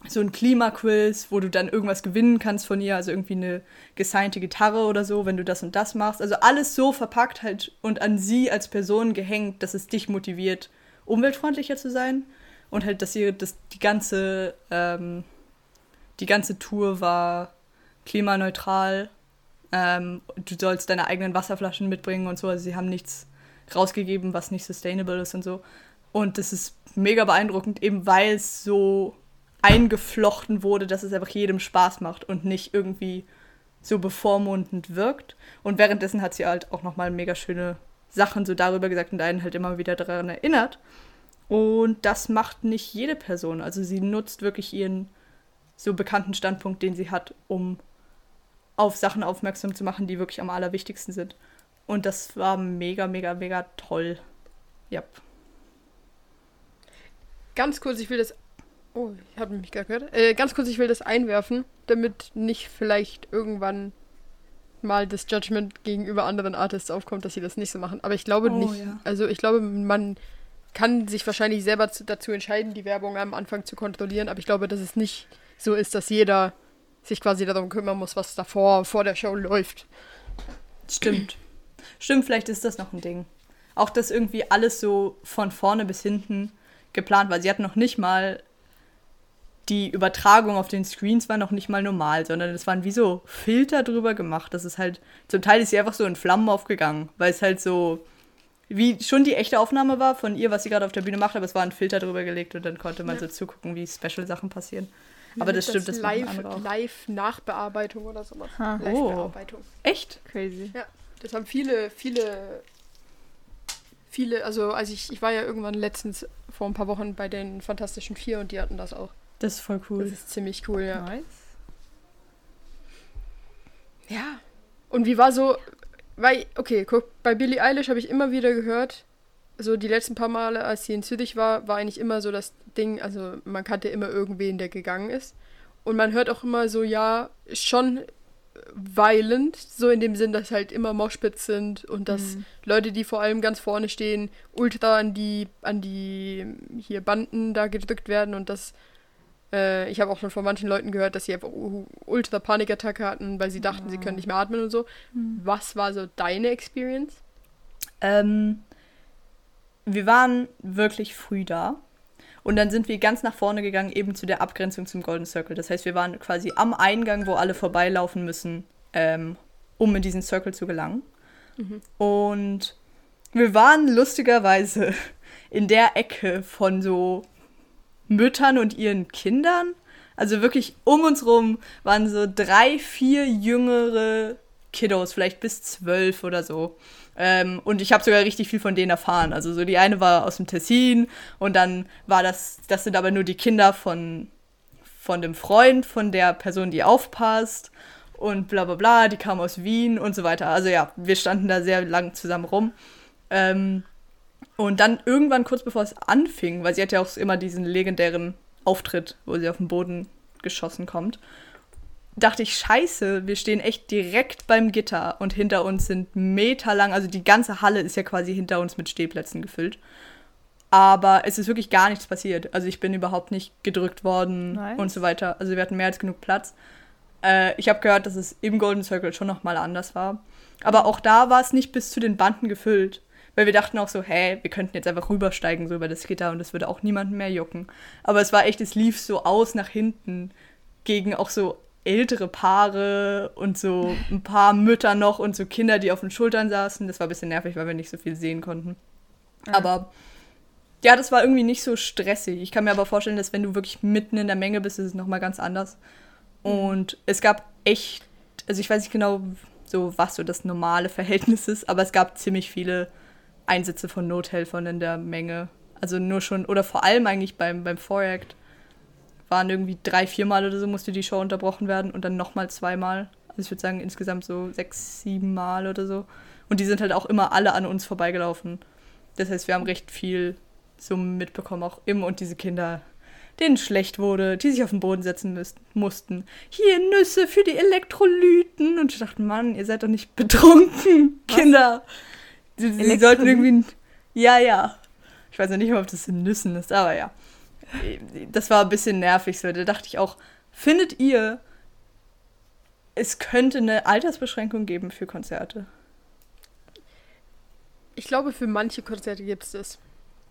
so ein Klimaquiz, wo du dann irgendwas gewinnen kannst von ihr, also irgendwie eine gesignte Gitarre oder so, wenn du das und das machst. Also alles so verpackt halt und an sie als Person gehängt, dass es dich motiviert, umweltfreundlicher zu sein. Und halt, dass ihr das, die ganze, ähm, die ganze Tour war klimaneutral. Ähm, du sollst deine eigenen Wasserflaschen mitbringen und so. Also sie haben nichts rausgegeben, was nicht sustainable ist und so. Und das ist mega beeindruckend, eben weil es so eingeflochten wurde, dass es einfach jedem Spaß macht und nicht irgendwie so bevormundend wirkt. Und währenddessen hat sie halt auch nochmal mega schöne Sachen so darüber gesagt und einen halt immer wieder daran erinnert. Und das macht nicht jede Person. Also sie nutzt wirklich ihren so bekannten Standpunkt, den sie hat, um auf Sachen aufmerksam zu machen, die wirklich am allerwichtigsten sind. Und das war mega, mega, mega toll. Ja. Ganz kurz, ich will das. Oh, ich habe mich gar gehört. Äh, ganz kurz, ich will das einwerfen, damit nicht vielleicht irgendwann mal das Judgment gegenüber anderen Artists aufkommt, dass sie das nicht so machen. Aber ich glaube Oh, nicht. ja. Also ich glaube, man kann sich wahrscheinlich selber zu, dazu entscheiden, die Werbung am Anfang zu kontrollieren. Aber ich glaube, dass es nicht so ist, dass jeder sich quasi darum kümmern muss, was davor vor der Show läuft. Stimmt. Stimmt, vielleicht ist das noch ein Ding. Auch, dass irgendwie alles so von vorne bis hinten geplant war. Sie hat noch nicht mal die Übertragung auf den Screens war noch nicht mal normal, sondern es waren wie so Filter drüber gemacht. Das ist halt, zum Teil ist sie einfach so in Flammen aufgegangen, weil es halt so, wie schon die echte Aufnahme war von ihr, was sie gerade auf der Bühne macht, aber es war ein Filter drüber gelegt und dann konnte man Ja. so zugucken, wie Special-Sachen passieren. Aber das stimmt, das andere live, auch. live Nachbearbeitung oder sowas. Ha. Live Oh. Bearbeitung. Echt? Crazy. Ja, das haben viele, viele, viele, also als ich, ich war ja irgendwann letztens vor ein paar Wochen bei den Fantastischen Vier und die hatten das auch. Das ist voll cool. Das ist ziemlich cool, ja. Nice. Ja. Und wie war so, weil, okay, guck, bei Billie Eilish habe ich immer wieder gehört, so die letzten paar Male, als sie in Zürich war, war eigentlich immer so das Ding, also man kannte immer irgendwen, der gegangen ist. Und man hört auch immer so, ja, schon violent, so in dem Sinn, dass halt immer Moshpits sind und dass Leute, die vor allem ganz vorne stehen, ultra an die, an die hier Banden da gedrückt werden und dass äh, ich habe auch schon von manchen Leuten gehört, dass sie einfach ultra Panikattacke hatten, weil sie dachten, sie können nicht mehr atmen und so. Was war so deine Experience? Ähm, wir waren wirklich früh da. Und dann sind wir ganz nach vorne gegangen, eben zu der Abgrenzung zum Golden Circle. Das heißt, wir waren quasi am Eingang, wo alle vorbeilaufen müssen, ähm, um in diesen Circle zu gelangen. Und wir waren lustigerweise in der Ecke von so Müttern und ihren Kindern. Also wirklich um uns rum waren so drei, vier jüngere Kiddos, vielleicht bis zwölf oder so. Ähm, und ich habe sogar richtig viel von denen erfahren. Also so die eine war aus dem Tessin und dann war das, das sind aber nur die Kinder von, von dem Freund, von der Person, die aufpasst und bla bla bla, die kam aus Wien und so weiter. Also ja, wir standen da sehr lang zusammen rum. Ähm, und dann irgendwann kurz bevor es anfing, weil sie hat ja auch immer diesen legendären Auftritt, wo sie auf den Boden geschossen kommt, dachte ich, scheiße, wir stehen echt direkt beim Gitter und hinter uns sind Meter lang, also die ganze Halle ist ja quasi hinter uns mit Stehplätzen gefüllt. Aber es ist wirklich gar nichts passiert. Also ich bin überhaupt nicht gedrückt worden Nice. und so weiter. Also wir hatten mehr als genug Platz. Äh, ich habe gehört, dass es im Golden Circle schon nochmal anders war. Aber auch da war es nicht bis zu den Banden gefüllt. Weil wir dachten auch so, hä, wir könnten jetzt einfach rübersteigen so über das Gitter und es würde auch niemanden mehr jucken. Aber es war echt, es lief so aus nach hinten gegen auch so ältere Paare und so ein paar Mütter noch und so Kinder, die auf den Schultern saßen. Das war ein bisschen nervig, weil wir nicht so viel sehen konnten. Aber ja, das war irgendwie nicht so stressig. Ich kann mir aber vorstellen, dass wenn du wirklich mitten in der Menge bist, ist es nochmal ganz anders. Und es gab echt, also ich weiß nicht genau, so was so das normale Verhältnis ist, aber es gab ziemlich viele Einsätze von Nothelfern in der Menge. Also nur schon, oder vor allem eigentlich beim, beim Voract waren irgendwie drei, viermal oder so musste die Show unterbrochen werden und dann nochmal zweimal. Also ich würde sagen insgesamt so sechs, sieben Mal oder so. Und die sind halt auch immer alle an uns vorbeigelaufen. Das heißt, wir haben recht viel so mitbekommen, auch im und diese Kinder, denen schlecht wurde, die sich auf den Boden setzen mussten. Hier Nüsse für die Elektrolyten. Und ich dachte, Mann, ihr seid doch nicht betrunken, Kinder. Sie, sie sollten irgendwie. Ja, ja. Ich weiß noch nicht mal, ob das in Nüssen ist, aber ja. Das war ein bisschen nervig so. Da dachte ich auch, findet ihr, es könnte eine Altersbeschränkung geben für Konzerte? Ich glaube, für manche Konzerte gibt es das.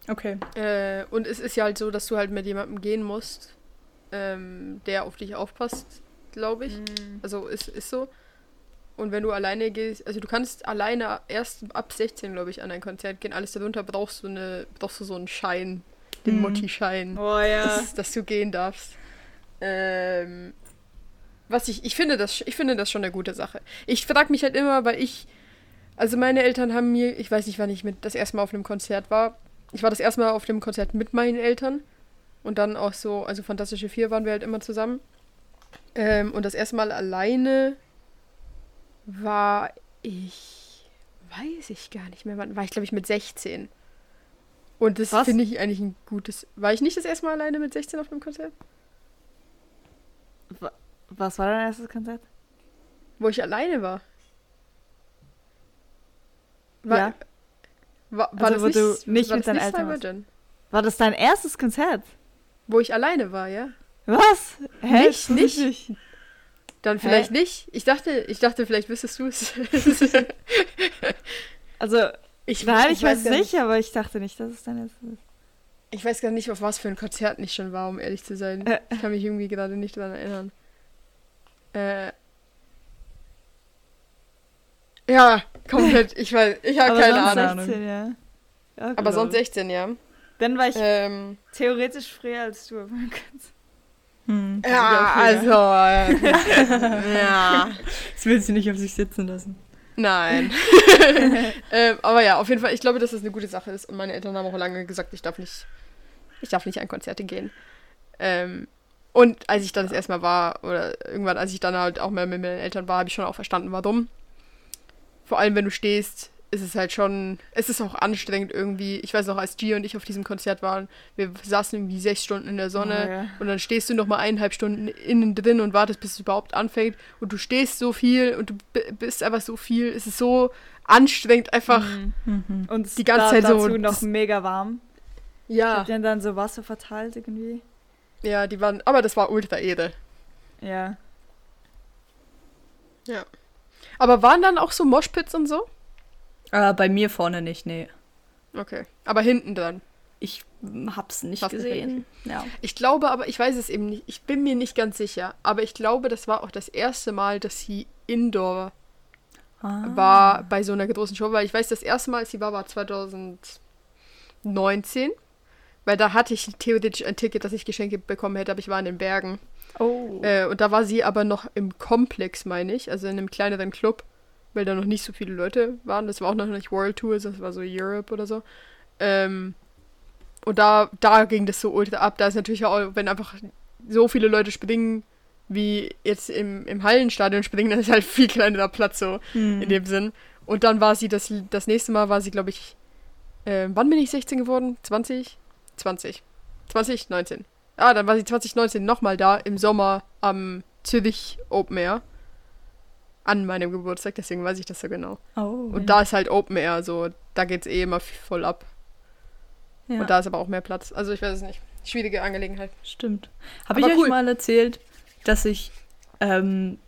Okay. Äh, und es ist ja halt so, dass du halt mit jemandem gehen musst, ähm, der auf dich aufpasst, glaube ich. Also ist, ist so. Und wenn du alleine gehst, also du kannst alleine erst ab 16, glaube ich, an ein Konzert gehen. Alles darunter brauchst du eine, brauchst du so einen Schein, den Mhm. Mutti-Schein, Oh ja. dass, dass du gehen darfst. Ähm, was ich, ich finde das, ich finde das schon eine gute Sache. Ich frage mich halt immer, weil ich, also meine Eltern haben mir, ich weiß nicht, wann ich mit das erste Mal auf einem Konzert war. Ich war das erste Mal auf dem Konzert mit meinen Eltern und dann auch so, also Fantastische Vier waren wir halt immer zusammen. Ähm, und das erste Mal alleine war ich, weiß ich gar nicht mehr, wann war ich, glaube ich, mit 16. Und das finde ich eigentlich ein gutes. War ich nicht das erste Mal alleine mit 16 auf einem Konzert? Was war dein erstes Konzert? Wo ich alleine war. War, Ja. war, war Also, das wo nicht, du nicht war mit das deinen Eltern warst. Gen? War das dein erstes Konzert? Wo ich alleine war, ja? Was? Hä? Nicht, nicht. Dann Hä? vielleicht nicht. Ich dachte, ich dachte, vielleicht wüsstest du es. Also, ich, nein, ich, weiß gar nicht, aber ich dachte nicht, dass es dein erstes ist. Ich weiß gar nicht, auf was für ein Konzert ich schon war, um ehrlich zu sein. Äh. Ich kann mich irgendwie gerade nicht dran erinnern. Äh. Ja, komplett. Ich weiß, ich habe aber keine sonst Ahnung. 16, ja. ja Aber sonst 16, ja. Dann war ich Ähm, theoretisch früher als du. auf meinem Konzert. Hm. ja, also. Äh, ja. Das will sie nicht auf sich sitzen lassen. Nein. ähm, aber ja, auf jeden Fall, ich glaube, dass das eine gute Sache ist. Und meine Eltern haben auch lange gesagt, ich darf nicht, ich darf nicht an Konzerte gehen. Ähm, und als ich dann das erste Mal war, oder irgendwann, als ich dann halt auch mehr mit meinen Eltern war, habe ich schon auch verstanden, warum. Vor allem, wenn du stehst, ist es halt schon, es ist auch anstrengend irgendwie. Ich weiß noch, als Gia und ich auf diesem Konzert waren, wir saßen irgendwie sechs Stunden in der Sonne Oh, ja. und dann stehst du noch mal eineinhalb Stunden innen drin und wartest, bis es überhaupt anfängt und du stehst so viel und du bist einfach so viel. Es ist so anstrengend einfach. Mhm. Und Die ganze da, Zeit so, dazu noch mega warm. Ich Ja, hab denen dann so Wasser verteilt irgendwie. ja, die waren, aber das war ultra edel. Ja. Aber waren dann auch so Moshpits und so? Äh, bei mir vorne nicht, nee. Okay, aber hinten dran. Ich hab's nicht nicht gesehen. Ja. Ich glaube aber, ich weiß es eben nicht, ich bin mir nicht ganz sicher, aber ich glaube, das war auch das erste Mal, dass sie indoor Ah. war bei so einer großen Show, weil ich weiß, das erste Mal, als sie war, war 2019, weil da hatte ich theoretisch ein Ticket, das ich geschenkt bekommen hätte, aber ich war in den Bergen. Oh. Äh, und da war sie aber noch im Komplex, meine ich, also in einem kleineren Club, weil da noch nicht so viele Leute waren. Das war auch noch nicht World Tour, das war so Europe oder so. Ähm, und da, da ging das so ultra ab. Da ist natürlich auch, wenn einfach so viele Leute springen, wie jetzt im, im Hallenstadion springen, dann ist halt viel kleinerer Platz so Hm. in dem Sinn. Und dann war sie das, das nächste Mal war sie, glaube ich, äh, wann bin ich 16 geworden? 20? 20. 2019. Ah, dann war sie 2019 nochmal da im Sommer am Zürich Open Air. An meinem Geburtstag, deswegen weiß ich das so genau. oh. Und da ist halt Open Air, so, da geht's eh immer voll ab. ja. Und da ist aber auch mehr Platz. Also ich weiß es nicht. Schwierige Angelegenheit. Stimmt. Habe ich Aber euch cool. mal erzählt, dass ich ähm,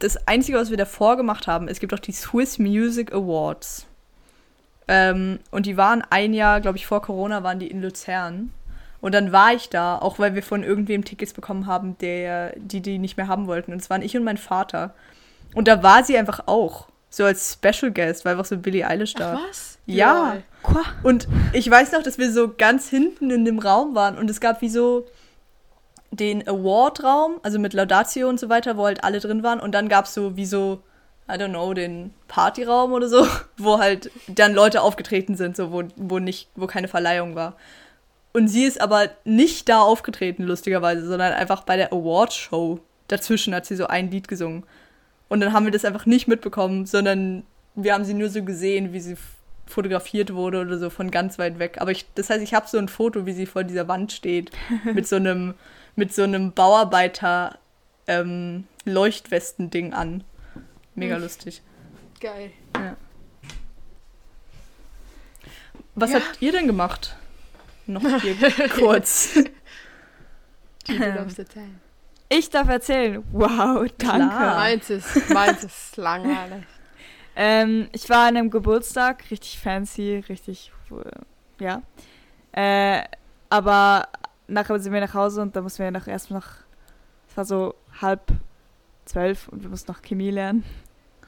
das Einzige, was wir davor gemacht haben, es gibt auch die Swiss Music Awards. Ähm, und die waren ein Jahr, glaube ich, vor Corona, waren die in Luzern. Und dann war ich da, auch weil wir von irgendwem Tickets bekommen haben, der, die die nicht mehr haben wollten. Und es waren ich und mein Vater. Und da war sie einfach auch. So als Special Guest, war einfach so Billie Eilish da. was? Ja. Lol. Und ich weiß noch, dass wir so ganz hinten in dem Raum waren und es gab wie so den Award-Raum, also mit Laudatio und so weiter, wo halt alle drin waren. Und dann gab es so wie so I don't know, den Partyraum oder so, wo halt dann Leute aufgetreten sind, so wo, wo nicht, wo keine Verleihung war. Und sie ist aber nicht da aufgetreten, lustigerweise, sondern einfach bei der Awards-Show. Dazwischen hat sie so ein Lied gesungen. Und dann haben wir das einfach nicht mitbekommen, sondern wir haben sie nur so gesehen, wie sie fotografiert wurde oder so von ganz weit weg. Aber ich, das heißt, ich habe so ein Foto, wie sie vor dieser Wand steht, mit so einem, mit so einem Bauarbeiter ähm, Leuchtwesten-Ding an. Mega Hm. lustig. Geil. Was Ja. habt ihr denn gemacht? Noch hier kurz. Die du darfst erzählen. Ich darf erzählen. Wow, danke. Klar. Meins ist, meins ist langweilig. Ähm, ich war an einem Geburtstag, richtig fancy, richtig, äh, ja. Äh, aber nachher sind wir nach Hause und da mussten wir noch erst noch, es war so halb zwölf und wir mussten noch Chemie lernen.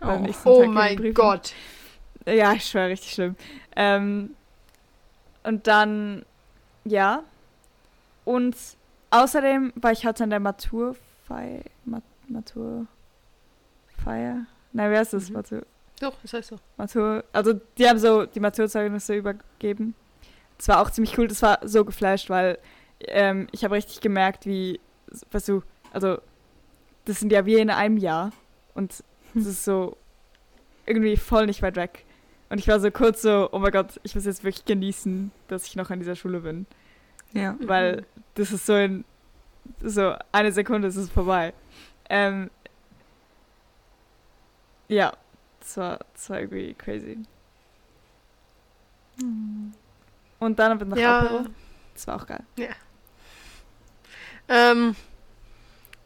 Oh. Oh mein. Gott. Ja, ich schwöre, richtig schlimm. Ähm, und dann, ja. Und außerdem war ich heute an der Maturfeier. Mat Maturfeier? Nein, wer ist das? Mhm. Matur, Doch, das heißt so. Matur. Also, die haben so die Maturzeugnisse übergeben. Das war auch ziemlich cool. Das war so geflasht, weil ähm, ich habe richtig gemerkt, wie, weißt du, also, das sind ja wir in einem Jahr. Und das ist so irgendwie voll nicht weit weg. Und ich war so kurz so, oh mein Gott, ich muss jetzt wirklich genießen, dass ich noch an dieser Schule bin. Ja. Weil das ist so in so eine Sekunde ist es vorbei. Ähm, ja, das war, das war irgendwie crazy. Und dann bin ich nach Ja. Apero. Das war auch geil. Ähm,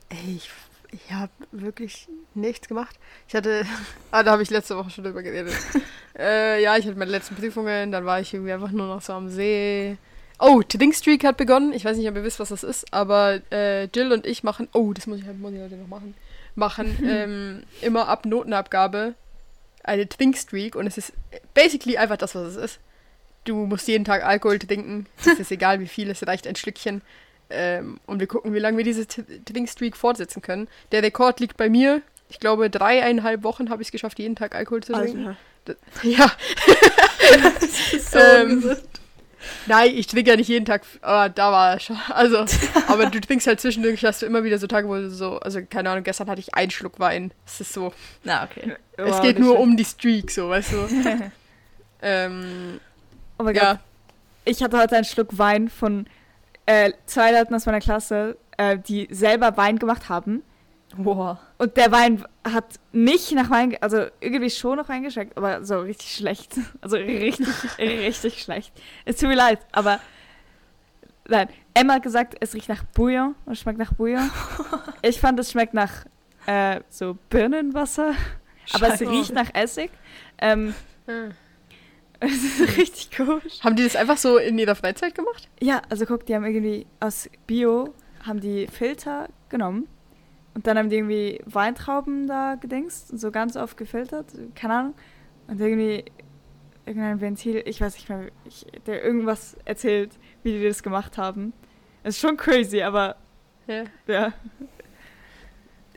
ey, ich, ich habe wirklich nichts gemacht. Ich hatte, ah, da habe ich letzte Woche schon drüber geredet. äh, ja, ich hatte meine letzten Prüfungen, dann war ich irgendwie einfach nur noch so am See. Oh, Drink Streak hat begonnen. Ich weiß nicht, ob ihr wisst, was das ist, aber äh, Jill und ich machen, oh, das muss ich, muss ich heute noch machen, machen ähm, immer ab Notenabgabe eine Drink Streak und es ist basically einfach das, was es ist. Du musst jeden Tag Alkohol trinken. Es ist egal, wie viel, es reicht ein Schlückchen. Ähm, und wir gucken, wie lange wir diese T- Trinkstreak fortsetzen können. Der Rekord liegt bei mir. Ich glaube, dreieinhalb Wochen habe ich es geschafft, jeden Tag Alkohol zu trinken. D- Ja, So Ähm, ungesund. Nein, ich trinke ja nicht jeden Tag. Aber da war er schon. Also, aber du trinkst halt zwischendurch, hast du immer wieder so Tage, wo du so, also keine Ahnung, gestern hatte ich einen Schluck Wein. Es ist so, Na, okay. es geht nur um die Streak, so, weißt du. ähm, Oh mein ja, Gott. Ich hatte heute einen Schluck Wein von äh, zwei Leuten aus meiner Klasse, äh, die selber Wein gemacht haben. Boah. Und der Wein hat nicht nach Wein, also irgendwie schon nach Wein geschmeckt, aber so richtig schlecht. Also richtig, richtig schlecht. Es tut mir leid, aber nein. Emma hat gesagt, es riecht nach Bouillon und schmeckt nach Bouillon. Ich fand, es schmeckt nach äh, so Birnenwasser, aber es riecht nach Essig. Ähm, Ah. es ist richtig komisch. haben die das einfach so in ihrer Freizeit gemacht? Ja, also guck, die haben irgendwie aus Bio, haben die Filter genommen und dann haben die irgendwie Weintrauben da gedingst so ganz oft gefiltert, keine Ahnung. Und irgendwie irgendein Ventil, ich weiß nicht mehr, ich, der irgendwas erzählt, wie die das gemacht haben. Es ist schon crazy, aber Ja. ja.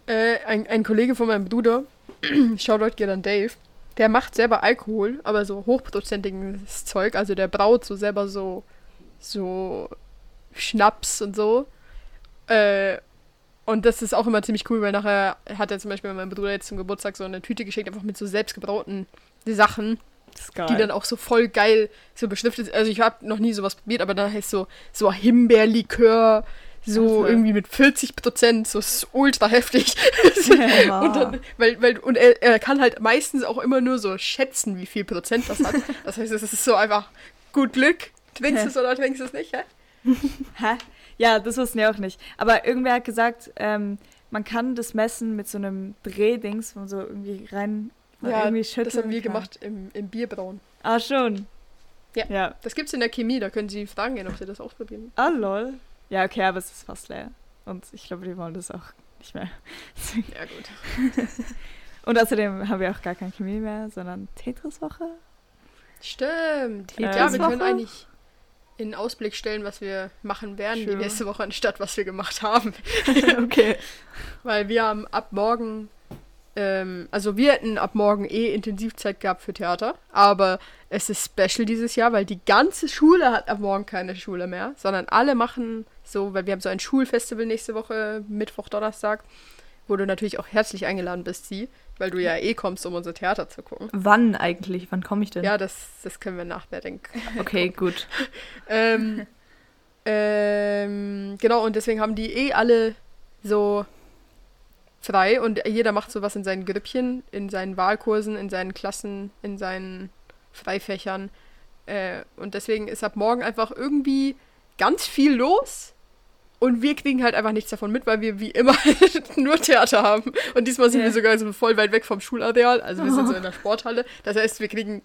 Äh, ein, ein Kollege von meinem Bruder, Shoutout geht an Dave, der macht selber Alkohol, aber so hochprozentiges Zeug. Also der braut so selber so, so Schnaps und so. Äh, und das ist auch immer ziemlich cool, weil nachher hat er zum Beispiel meinem Bruder jetzt zum Geburtstag so eine Tüte geschickt, einfach mit so selbstgebrauten Sachen, die dann auch so voll geil so beschriftet sind. Also ich habe noch nie sowas probiert, aber dann heißt so, so Himbeerlikör, so Also. irgendwie mit 40 Prozent, so ist ultra heftig. Emma. und dann, weil, weil, und er, er kann halt meistens auch immer nur so schätzen, wie viel Prozent das hat. Das heißt, es ist so einfach gut Glück. Trinkst du es oder trinkst du es nicht, hä? Hä? Ja, das wussten wir auch nicht. Aber irgendwer hat gesagt, ähm, man kann das messen mit so einem Drehdings, wo man so irgendwie rein Ja, irgendwie Das schütteln haben wir kann. gemacht im, im Bierbrauen. Ah, schon. Ja. Ja. Das gibt's in der Chemie, da können Sie fragen gehen, ob Sie das ausprobieren. Ah, lol. Ja, okay, aber es ist fast leer. Und ich glaube, die wollen das auch nicht mehr. Ja, gut. Und außerdem haben wir auch gar keine Chemie mehr, sondern Tetris-Woche. Stimmt. Äh, ja, wir können eigentlich in Ausblick stellen, was wir machen werden Sure. die nächste Woche, anstatt was wir gemacht haben. okay. Weil wir haben ab morgen ähm, also wir hätten ab morgen eh Intensivzeit gehabt für Theater, aber es ist special dieses Jahr, weil die ganze Schule hat ab morgen keine Schule mehr, sondern alle machen so, weil wir haben so ein Schulfestival nächste Woche, Mittwoch, Donnerstag, wo du natürlich auch herzlich eingeladen bist, sie, weil du ja eh kommst, um unser Theater zu gucken. Wann eigentlich? Wann komme ich denn? Ja, das, das können wir nachher denken. Okay, gut. ähm, ähm, genau, und deswegen haben die eh alle so frei und jeder macht sowas in seinen Grüppchen, in seinen Wahlkursen, in seinen Klassen, in seinen Freifächern. Äh, und deswegen ist ab morgen einfach irgendwie ganz viel los. Und wir kriegen halt einfach nichts davon mit, weil wir wie immer nur Theater haben. Und diesmal sind Ja. wir sogar so voll weit weg vom Schulareal. Also wir sind so in der Sporthalle. Das heißt, wir kriegen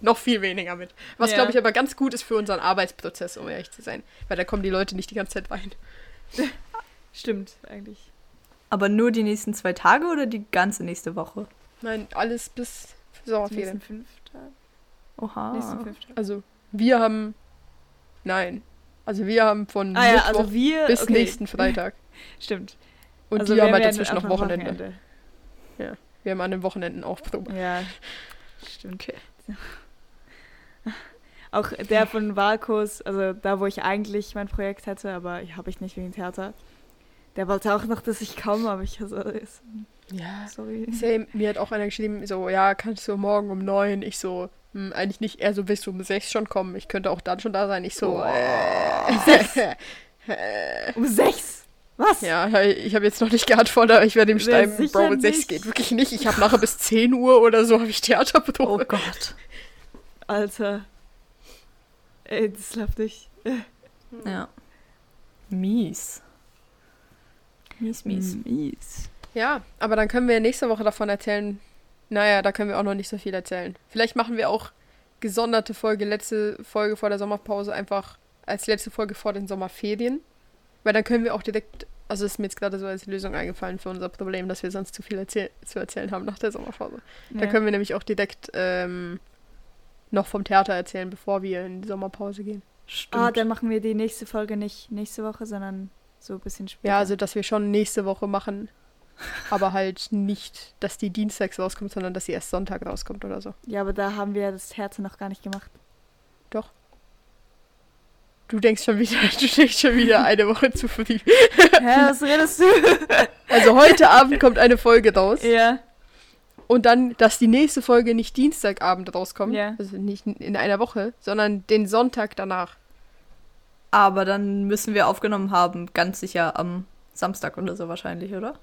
noch viel weniger mit. Was, Ja. glaube ich, aber ganz gut ist für unseren Arbeitsprozess, um ehrlich zu sein. Weil da kommen die Leute nicht die ganze Zeit rein. Stimmt, eigentlich. Aber nur die nächsten zwei Tage oder die ganze nächste Woche? Nein, alles bis Die Sommerferien. nächsten fünf Tage. Oha. Nächsten fünf Tage. Also wir haben. Nein. Also wir haben von Ah ja, Mittwoch also wir. bis okay. nächsten Freitag. Stimmt. Und also die haben halt dazwischen noch am Wochenende. Wir haben an den Wochenenden auch Probe. Ja, stimmt. Okay. Auch der von Wahlkurs, also da, wo ich eigentlich mein Projekt hätte, aber habe ich nicht wegen Theater. Der wollte auch noch, dass ich komme, aber ich so, ist, Ja. sorry. Same, mir hat auch einer geschrieben, so, ja, kannst du morgen um neun? Ich so, hm, eigentlich nicht, er so, willst du um sechs schon kommen? Ich könnte auch dann schon da sein. Ich so, Oh. äh, Um sechs? Was? ja, ich habe jetzt noch nicht geantwortet, aber ich werde ihm schreiben, Bro, um sechs geht wirklich nicht. Ich habe nachher bis 10 Uhr oder so habe ich Oh Theaterprobe. Gott. Alter. Ey, das klappt nicht. Ja. Mies. Mies, mies. Mies. Ja, aber dann können wir nächste Woche davon erzählen. Naja, da können wir auch noch nicht so viel erzählen. Vielleicht machen wir auch gesonderte Folge, letzte Folge vor der Sommerpause, einfach als letzte Folge vor den Sommerferien. Weil dann können wir auch direkt, also ist mir jetzt gerade so als Lösung eingefallen für unser Problem, dass wir sonst zu viel erzähl zu erzählen haben nach der Sommerpause. Da Ja. können wir nämlich auch direkt ähm, noch vom Theater erzählen, bevor wir in die Sommerpause gehen. Stimmt. Ah, dann machen wir die nächste Folge nicht nächste Woche, sondern so ein bisschen später. Ja, also dass wir schon nächste Woche machen, aber halt nicht, dass die dienstags rauskommt, sondern dass sie erst Sonntag rauskommt oder so. Ja, aber da haben wir das Herz noch gar nicht gemacht. Du denkst schon wieder, du denkst schon wieder eine Woche zu früh. Hä, was redest du? Also heute Abend kommt eine Folge raus ja. und dann, dass die nächste Folge nicht Dienstagabend rauskommt, Ja. also nicht in einer Woche, sondern den Sonntag danach. Aber dann müssen wir aufgenommen haben, ganz sicher am Samstag oder so wahrscheinlich, oder?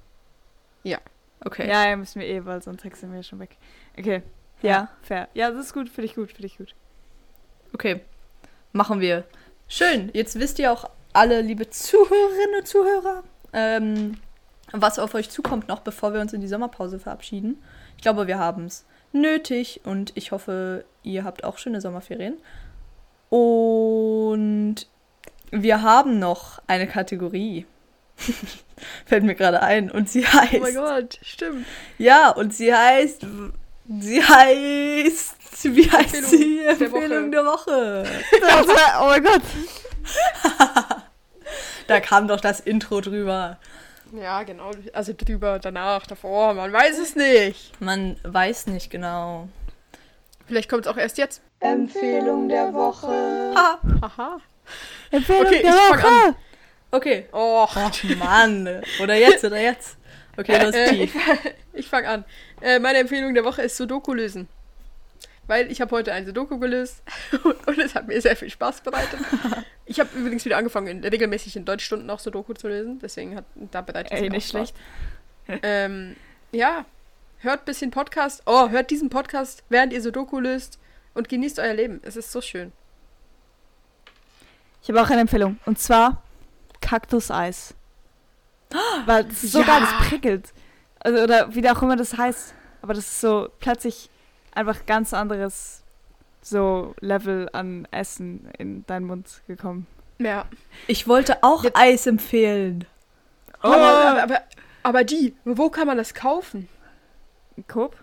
Ja. Okay. Ja, ja, müssen wir eh, weil Sonntag sind wir schon weg. Okay. Ja, Ja. fair. Ja, das ist gut, für dich gut, für dich gut. Okay. Machen wir. Schön. Jetzt wisst ihr auch alle, liebe Zuhörerinnen und Zuhörer, ähm, was auf euch zukommt noch, bevor wir uns in die Sommerpause verabschieden. Ich glaube, wir haben es nötig und ich hoffe, ihr habt auch schöne Sommerferien. Und wir haben noch eine Kategorie. Fällt mir gerade ein. Und sie heißt. Oh mein Gott, stimmt. Ja, und sie heißt. Sie heißt. Wie heißt Empfehlung sie? der Empfehlung der Woche. oh mein Gott. Da kam doch das Intro drüber. Ja, genau. Also drüber, danach, davor, man weiß es nicht. Man weiß nicht genau. Vielleicht kommt es auch erst jetzt. Empfehlung der Woche. Ha, Haha. Empfehlung Okay, der ich fang Woche. an. Okay. Oh, Ach Mann. Oder jetzt, oder jetzt. Okay, los, Äh, tief. ich fange an. Äh, meine Empfehlung der Woche ist Sudoku lösen. Weil ich habe heute ein Sudoku gelöst und es hat mir sehr viel Spaß bereitet. Ich habe übrigens wieder angefangen, in, regelmäßig in Deutschstunden auch Sudoku zu lösen. Deswegen hat da bereitet es Ey, mir nicht schlecht. Ähm, ja, hört ein bisschen Podcast. Oh, hört diesen Podcast, während ihr Sudoku löst und genießt euer Leben. Es ist so schön. Ich habe auch eine Empfehlung. Und zwar Kaktuseis. Weil das ist so Ja. geil, das prickelt. Also, oder wie auch immer das heißt. Aber das ist so plötzlich einfach ganz anderes so Level an Essen in deinen Mund gekommen. Ja. Ich wollte auch Jetzt- Eis empfehlen. Oh. Aber, aber, aber, aber die, wo kann man das kaufen? Coop?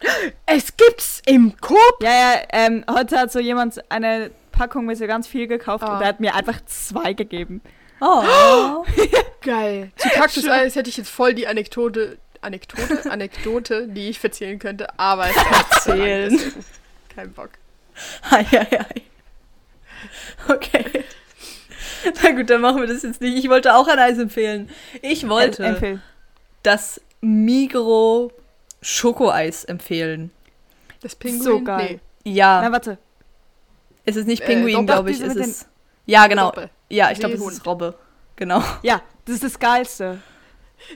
Es gibt's im Coop. Ja, ja, ähm, heute hat so jemand eine Packung mit so ganz viel gekauft Ah. und er hat mir einfach zwei gegeben. Oh. Geil. Zu Kaktuseis hätte ich jetzt voll die Anekdote, Anekdote, Anekdote, die ich erzählen könnte, aber es Erzählen. kein Bock. Ei, ei, ei. Okay. Na gut, dann machen wir das jetzt nicht. Ich wollte auch ein Eis empfehlen. Ich wollte Em- empfehl. das Migro Schokoeis empfehlen. Das Pinguin? So geil. Ja, Na, warte. Es ist nicht Äh, Pinguin, doch, glaube ich. Es ist. Ja, genau. Robbe. Ja, ich glaube, es ist Robbe. Genau. Ja, das ist das Geilste.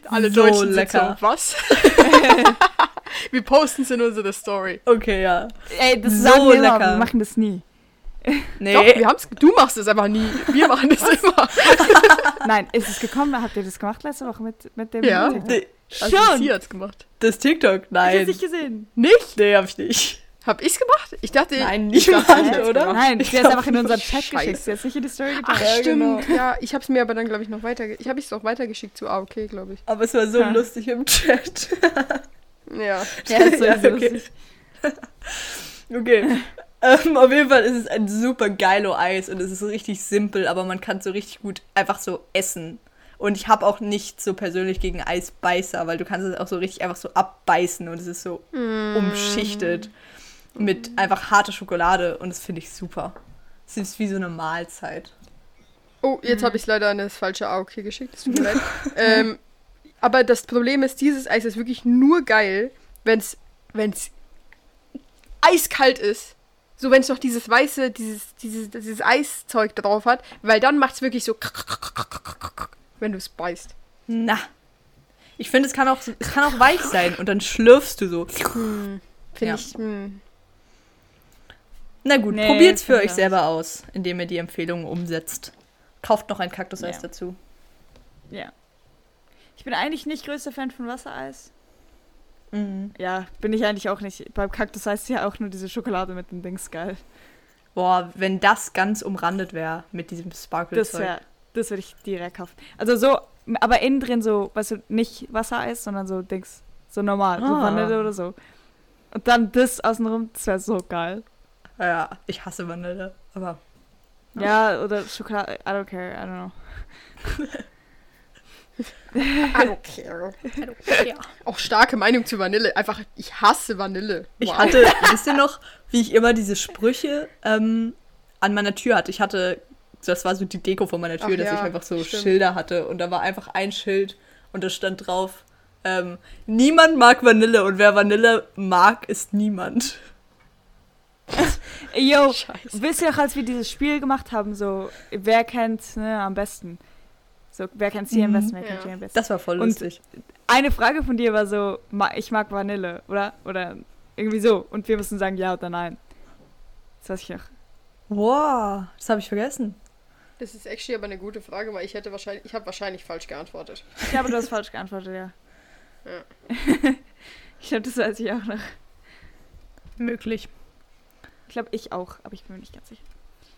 Alle So Deutschen lecker. sind so, was? wir posten es in unsere Story. Okay, ja. Ey, das So sagen wir immer, lecker. wir machen das nie. Nee. Doch, wir haben's, du machst es einfach nie. Wir machen es immer. Nein, ist es gekommen? Habt ihr das gemacht letzte Woche mit, mit dem Ja. TikTok? nee. Also Schon. sie hat's gemacht. Das TikTok? Ich hab's Nein. nicht gesehen. Nicht? Nee, hab ich nicht. Hab ich's gemacht? Ich dachte, Nein, ich niemand, oder? Nein, Ich sie hat glaub, einfach in unseren Chat Scheiße. geschickt. Sie hat nicht in die Story getan. Ach, Ja, stimmt. genau. Ja, ich hab's mir aber dann, glaube ich, noch weiter... Ich habe es auch weitergeschickt zu AOK, glaube ich. Aber es war so Ha. lustig im Chat. Ja. Ja, ist so Ja, okay. Okay. ähm, auf jeden Fall ist es ein super geilo Eis und es ist so richtig simpel, aber man kann es so richtig gut einfach so essen. Und ich habe auch nicht so persönlich gegen Eisbeißer, weil du kannst es auch so richtig einfach so abbeißen und es ist so umschichtet mit einfach harter Schokolade und das finde ich super. Es ist wie so eine Mahlzeit. Oh, jetzt habe ich leider an das falsche AOK geschickt. Es tut mir leid. Ähm, aber das Problem ist, dieses Eis ist wirklich nur geil, wenn's, wenn's eiskalt ist. So, wenn es noch dieses weiße, dieses, dieses, dieses Eiszeug drauf hat, weil dann macht's wirklich so, wenn du es beißt. Na. Ich finde, es kann auch, es kann auch weich sein und dann schlürfst du so. Finde Ja. ich. Hm. Na gut, Nee, probiert's für euch selber aus, indem ihr die Empfehlungen umsetzt. Kauft noch ein Kaktuseis Ja. dazu. Ja. Ich bin eigentlich nicht größter Fan von Wassereis. Mhm. Ja, bin ich eigentlich auch nicht. Beim Kaktus heißt ja auch nur diese Schokolade mit dem Dings geil. Boah, wenn das ganz umrandet wäre mit diesem Das Sparkle-Zeug. wär, das würde ich direkt kaufen. Also so, aber innen drin so, weißt du, nicht Wassereis, sondern so Dings. So normal, so Ah. Vanille oder so. Und dann das außenrum, das wäre so geil. Ja, ich hasse Vanille, aber Ja, oder Schokolade, I don't care, I don't know. Auch starke Meinung zu Vanille. Einfach, ich hasse Vanille. ich Wow. hatte, wisst ihr noch, wie ich immer diese Sprüche ähm, an meiner Tür hatte? Ich hatte, das war so die Deko von meiner Tür, Ach dass ja, ich einfach so stimmt. Schilder hatte und da war einfach ein Schild und da stand drauf, ähm, niemand mag Vanille und wer Vanille mag, ist niemand. Yo, Scheiße. wisst ihr noch, als wir dieses Spiel gemacht haben, so, wer kennt ne, am besten? So, wer kennt sie am Mhm. besten, wer Ja. kennt sie am besten? Das war voll Und- lustig. Eine Frage von dir war so, ich mag Vanille, oder? Oder irgendwie so. Und wir mussten sagen ja oder nein. Das weiß ich noch. Wow, das habe ich vergessen. Das ist actually aber eine gute Frage, weil ich hätte wahrscheinlich, ich habe wahrscheinlich falsch geantwortet. Ich glaube, du hast falsch geantwortet, ja. Ja. ich glaube, das weiß ich auch noch. Möglich. Ich glaube, ich auch, aber ich bin mir nicht ganz sicher.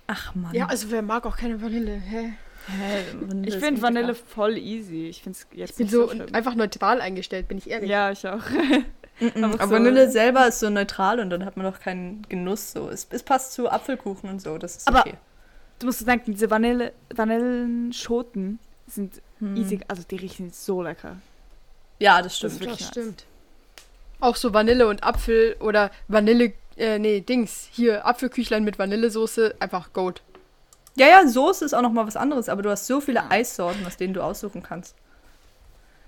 Ach man. Ja, also wer mag auch keine Vanille? Hä? Hä, Vanille Ich finde Vanille lecker. voll easy. Ich finde es jetzt Ich bin nicht so so einfach neutral eingestellt, bin ich ehrlich. Ja, ich auch. Einfach Aber so- Vanille selber ist so neutral und dann hat man doch keinen Genuss. So. Es, es passt zu Apfelkuchen und so, das ist Aber- okay. Du musst denken, diese Vanille, Vanillenschoten sind Hm. easy, also die riechen so lecker. Ja, das stimmt. Das Das nice. stimmt. Auch so Vanille und Apfel oder Vanille, äh, nee, Dings. Hier, Apfelküchlein mit Vanillesoße, einfach Goat. Ja, ja, Soße ist auch noch mal was anderes, aber du hast so viele. Eissorten, aus denen du aussuchen kannst.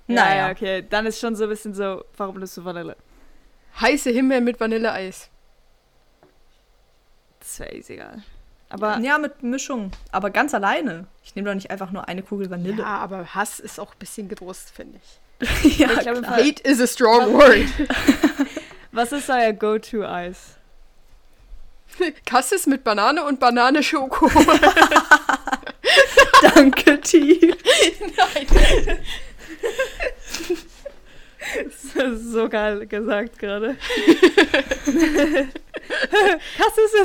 Ja, Naja. ja, okay. Dann ist schon so ein bisschen so, warum nimmst du Vanille? Heiße Himbeeren mit Vanilleeis. Das wäre easy egal. Aber Ja, mit Mischung. Aber ganz alleine. Ich nehme doch nicht einfach nur eine Kugel Vanille. Ja, aber Hass ist auch ein bisschen gedrost, finde ich. Ja, ich. Fall, Hate is a strong word. was ist euer Go-To-Eis? Kassis mit Banane und Banane Schoko. Danke, T. Das ist so geil gesagt gerade. Krass ist.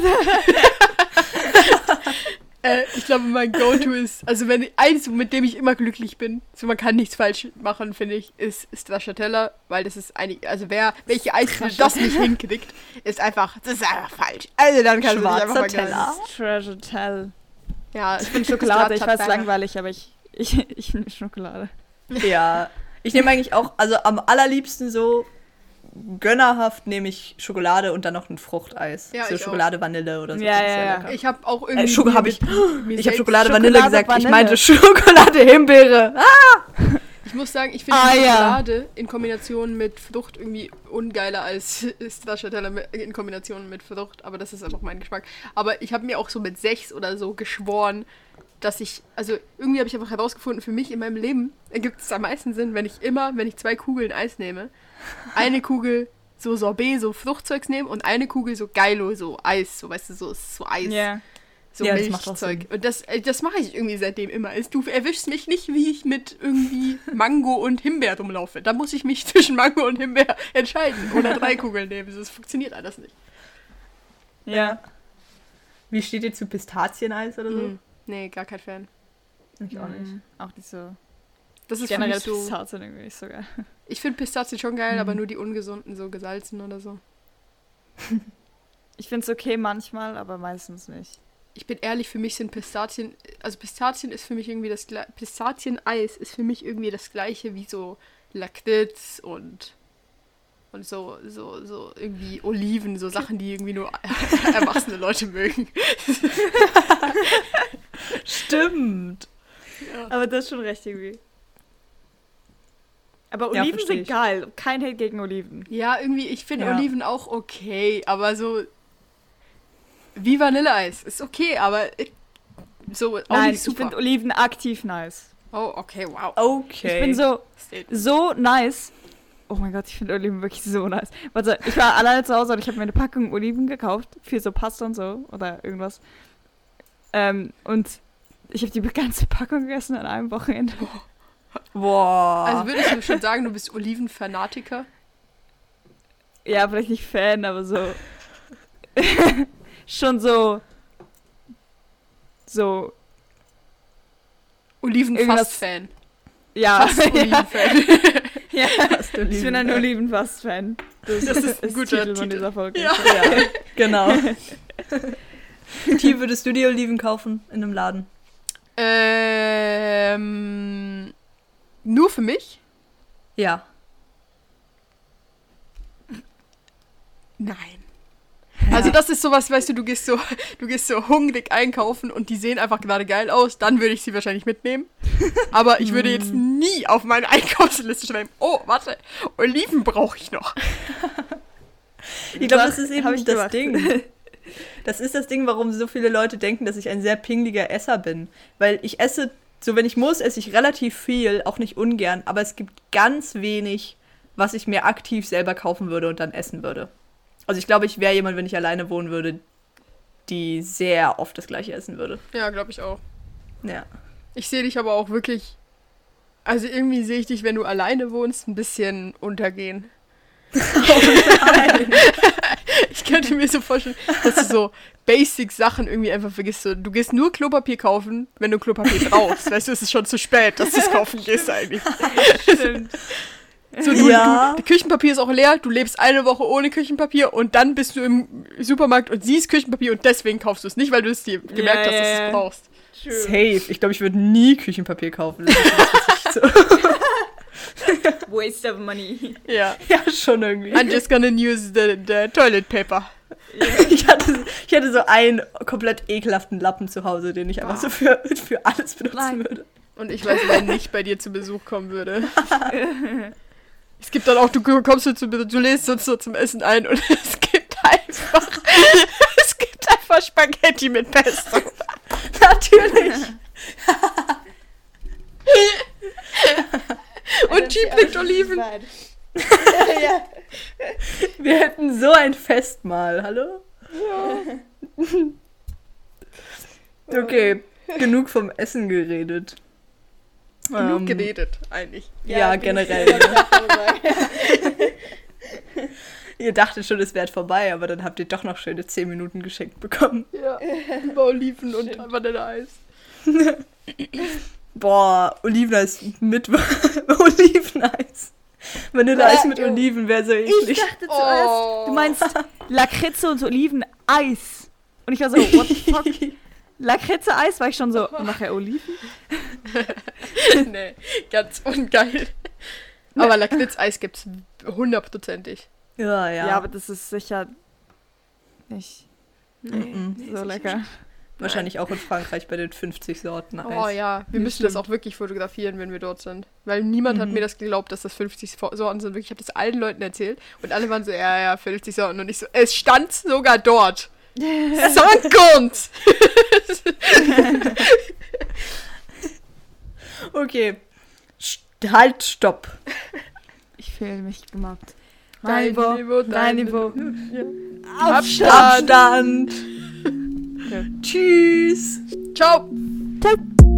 Äh, ich glaube, mein Go-To ist, also wenn eins, mit dem ich immer glücklich bin, so man kann nichts falsch machen, finde ich, ist Stracciatella, weil das ist einig, also wer, welche Eiscreme das nicht hinkriegt, ist einfach, das ist einfach falsch. Also dann du dich einfach Schwarzer vergessen. Teller. Tell. Ja, Ich bin Schokolade, ich weiß Stracciatella. langweilig, aber ich, ich, ich bin Schokolade. Ja, Ich nehme eigentlich auch, also am allerliebsten so gönnerhaft nehme ich Schokolade und dann noch ein Fruchteis. Ja, so ich auch. Schokolade, Vanille oder so. Ja, ich ja, ja. Ich habe auch irgendwie. Äh, Schoko habe ich. Ich habe Schokolade, Schokolade, Vanille gesagt. Ich Vanille. meinte Schokolade, Himbeere. Ah! Ich muss sagen, ich finde Ah, ja. Schokolade in Kombination mit Frucht irgendwie ungeiler als Stracciatella in Kombination mit Frucht. Aber das ist einfach mein Geschmack. Aber ich habe mir auch so mit sechs oder so geschworen, dass ich, also irgendwie habe ich einfach herausgefunden, für mich in meinem Leben ergibt es am meisten Sinn, wenn ich immer, wenn ich zwei Kugeln Eis nehme, eine Kugel so Sorbet, so Fruchtzeugs nehme und eine Kugel so Geilo, so Eis, so weißt du, so, so Eis. Ja. So Ja, das Milchzeug. Und das, äh, das mache ich irgendwie seitdem immer. Du erwischst mich nicht, wie ich mit irgendwie Mango und Himbeer rumlaufe. Da muss ich mich zwischen Mango und Himbeer entscheiden. Oder drei Kugeln nehmen. Das funktioniert alles nicht. Ja. Wie steht ihr zu Pistazieneis oder so? Mhm. Nee, gar kein Fan. Ich auch nicht. Mhm. Auch nicht so. Das ist für Generell mich so. Pistazien irgendwie nicht so geil. Ich finde Pistazien schon geil, Mhm. aber nur die ungesunden, so gesalzen oder so. Ich finde es okay manchmal, aber meistens nicht. Ich bin ehrlich, für mich sind Pistazien, also Pistazien ist für mich irgendwie das gleiche, Pistazieneis ist für mich irgendwie das gleiche wie so Lakritz und und so, so, so irgendwie Oliven, so Sachen, die irgendwie nur erwachsene Leute mögen. Stimmt. Aber das ist schon recht irgendwie. Aber Ja, Oliven versteh sind ich. geil. Kein Hate gegen Oliven. Ja, irgendwie, ich finde Ja. Oliven auch okay, aber so wie Vanilleeis ist okay, aber ich- so auch Nein, nicht ich super. finde Oliven aktiv nice. oh, okay, wow. Okay. Ich bin so, so nice. Oh mein Gott, ich finde Oliven wirklich so nice. Warte, ich war alleine zu Hause und ich habe mir eine Packung Oliven gekauft für so Pasta und so oder irgendwas. Ähm, und ich habe die ganze Packung gegessen an einem Wochenende. Boah. Also würdest du schon sagen, du bist Olivenfanatiker? Ja, vielleicht nicht Fan, aber so. schon so. So. Olivenfast-Fan. Ja, Fast ja, Olivenfan. ja. Hast du Ich bin ein Olivenfast-Fan. Das, Das ist ein guter Titel von Titel. dieser Folge. Ja. Ja, genau. T, würdest du dir Oliven kaufen in einem Laden? ähm, nur für mich? Ja. Nein. Also das ist sowas, weißt du, du gehst so, du gehst so hungrig einkaufen und die sehen einfach gerade geil aus, dann würde ich sie wahrscheinlich mitnehmen. Aber ich würde jetzt nie auf meine Einkaufsliste schreiben, oh, warte, Oliven brauche ich noch. Ich glaube, das ist eben das gemacht. Ding. Das ist das Ding, warum so viele Leute denken, dass ich ein sehr pingliger Esser bin. Weil ich esse, so wenn ich muss, esse ich relativ viel, auch nicht ungern, aber es gibt ganz wenig, was ich mir aktiv selber kaufen würde und dann essen würde. Also ich glaube, ich wäre jemand, wenn ich alleine wohnen würde, die sehr oft das gleiche essen würde. Ja, glaube ich auch. Ja. Ich sehe dich aber auch wirklich, also irgendwie sehe ich dich, wenn du alleine wohnst, ein bisschen untergehen. ich könnte mir so vorstellen, dass du so Basic-Sachen irgendwie einfach vergisst. Du gehst nur Klopapier kaufen, wenn du Klopapier brauchst. Weißt du, es ist schon zu spät, dass du es kaufen gehst eigentlich. Stimmt. So, du, Ja. du, Küchenpapier ist auch leer, du lebst eine Woche ohne Küchenpapier und dann bist du im Supermarkt und siehst Küchenpapier und deswegen kaufst du es. Nicht, weil du es dir gemerkt hast, ja, dass du es brauchst. Safe. Ich glaube, ich würde nie Küchenpapier kaufen. Das ist so, Waste of money. Ja. ja, schon irgendwie. I'm just gonna use the, the toilet paper. Ich hatte, ich hatte so einen komplett ekelhaften Lappen zu Hause, den ich einfach so für, für alles benutzen Nein. würde. Und ich weiß, wer nicht bei dir zu Besuch kommen würde. es gibt dann auch, du kommst so zu du lädst uns so zum Essen ein und es gibt einfach, es gibt einfach Spaghetti mit Pesto. Natürlich. Und Jeep bringt Oliven. Wir hätten so ein Festmahl. Hallo? Okay, genug vom Essen geredet. Genug Ähm, geredet, eigentlich. Ja, ich generell. Ihr dachtet schon, es wäre vorbei, aber dann habt ihr doch noch schöne 10 Minuten geschenkt bekommen. Ja, über Oliven und Vanilleeis. Boah, Oliveneis mit Oliveneis. Vanilleeis mit Oliven wäre so Ich eklig. dachte Oh. zuerst, du meinst Lakritze und Oliven-Eis. Und ich war so, what the fuck? Lakritze-Eis war ich schon so, nachher Oliven? nee, ganz ungeil. Aber Lakritz-Eis gibt's hundertprozentig. Ja, ja. Ja, aber das ist sicher nicht Mhm. so lecker. Wahrscheinlich auch in Frankreich bei den 50 Sorten Eis. Oh ja, wir müssen das auch wirklich fotografieren, wenn wir dort sind. Weil niemand hat Mhm. mir das geglaubt, dass das 50 Fo- Sorten sind. Wirklich, ich habe das allen Leuten erzählt und alle waren so, ja, ja, 50 Sorten. Und ich so, es stand sogar dort. Sandgrund! Okay. St halt, stopp. Ich fühle mich gemobbt. Dein Niveau, Niveau, dein dein Niveau. Abstand. Okay. Tschüss. Ciao! Ciao.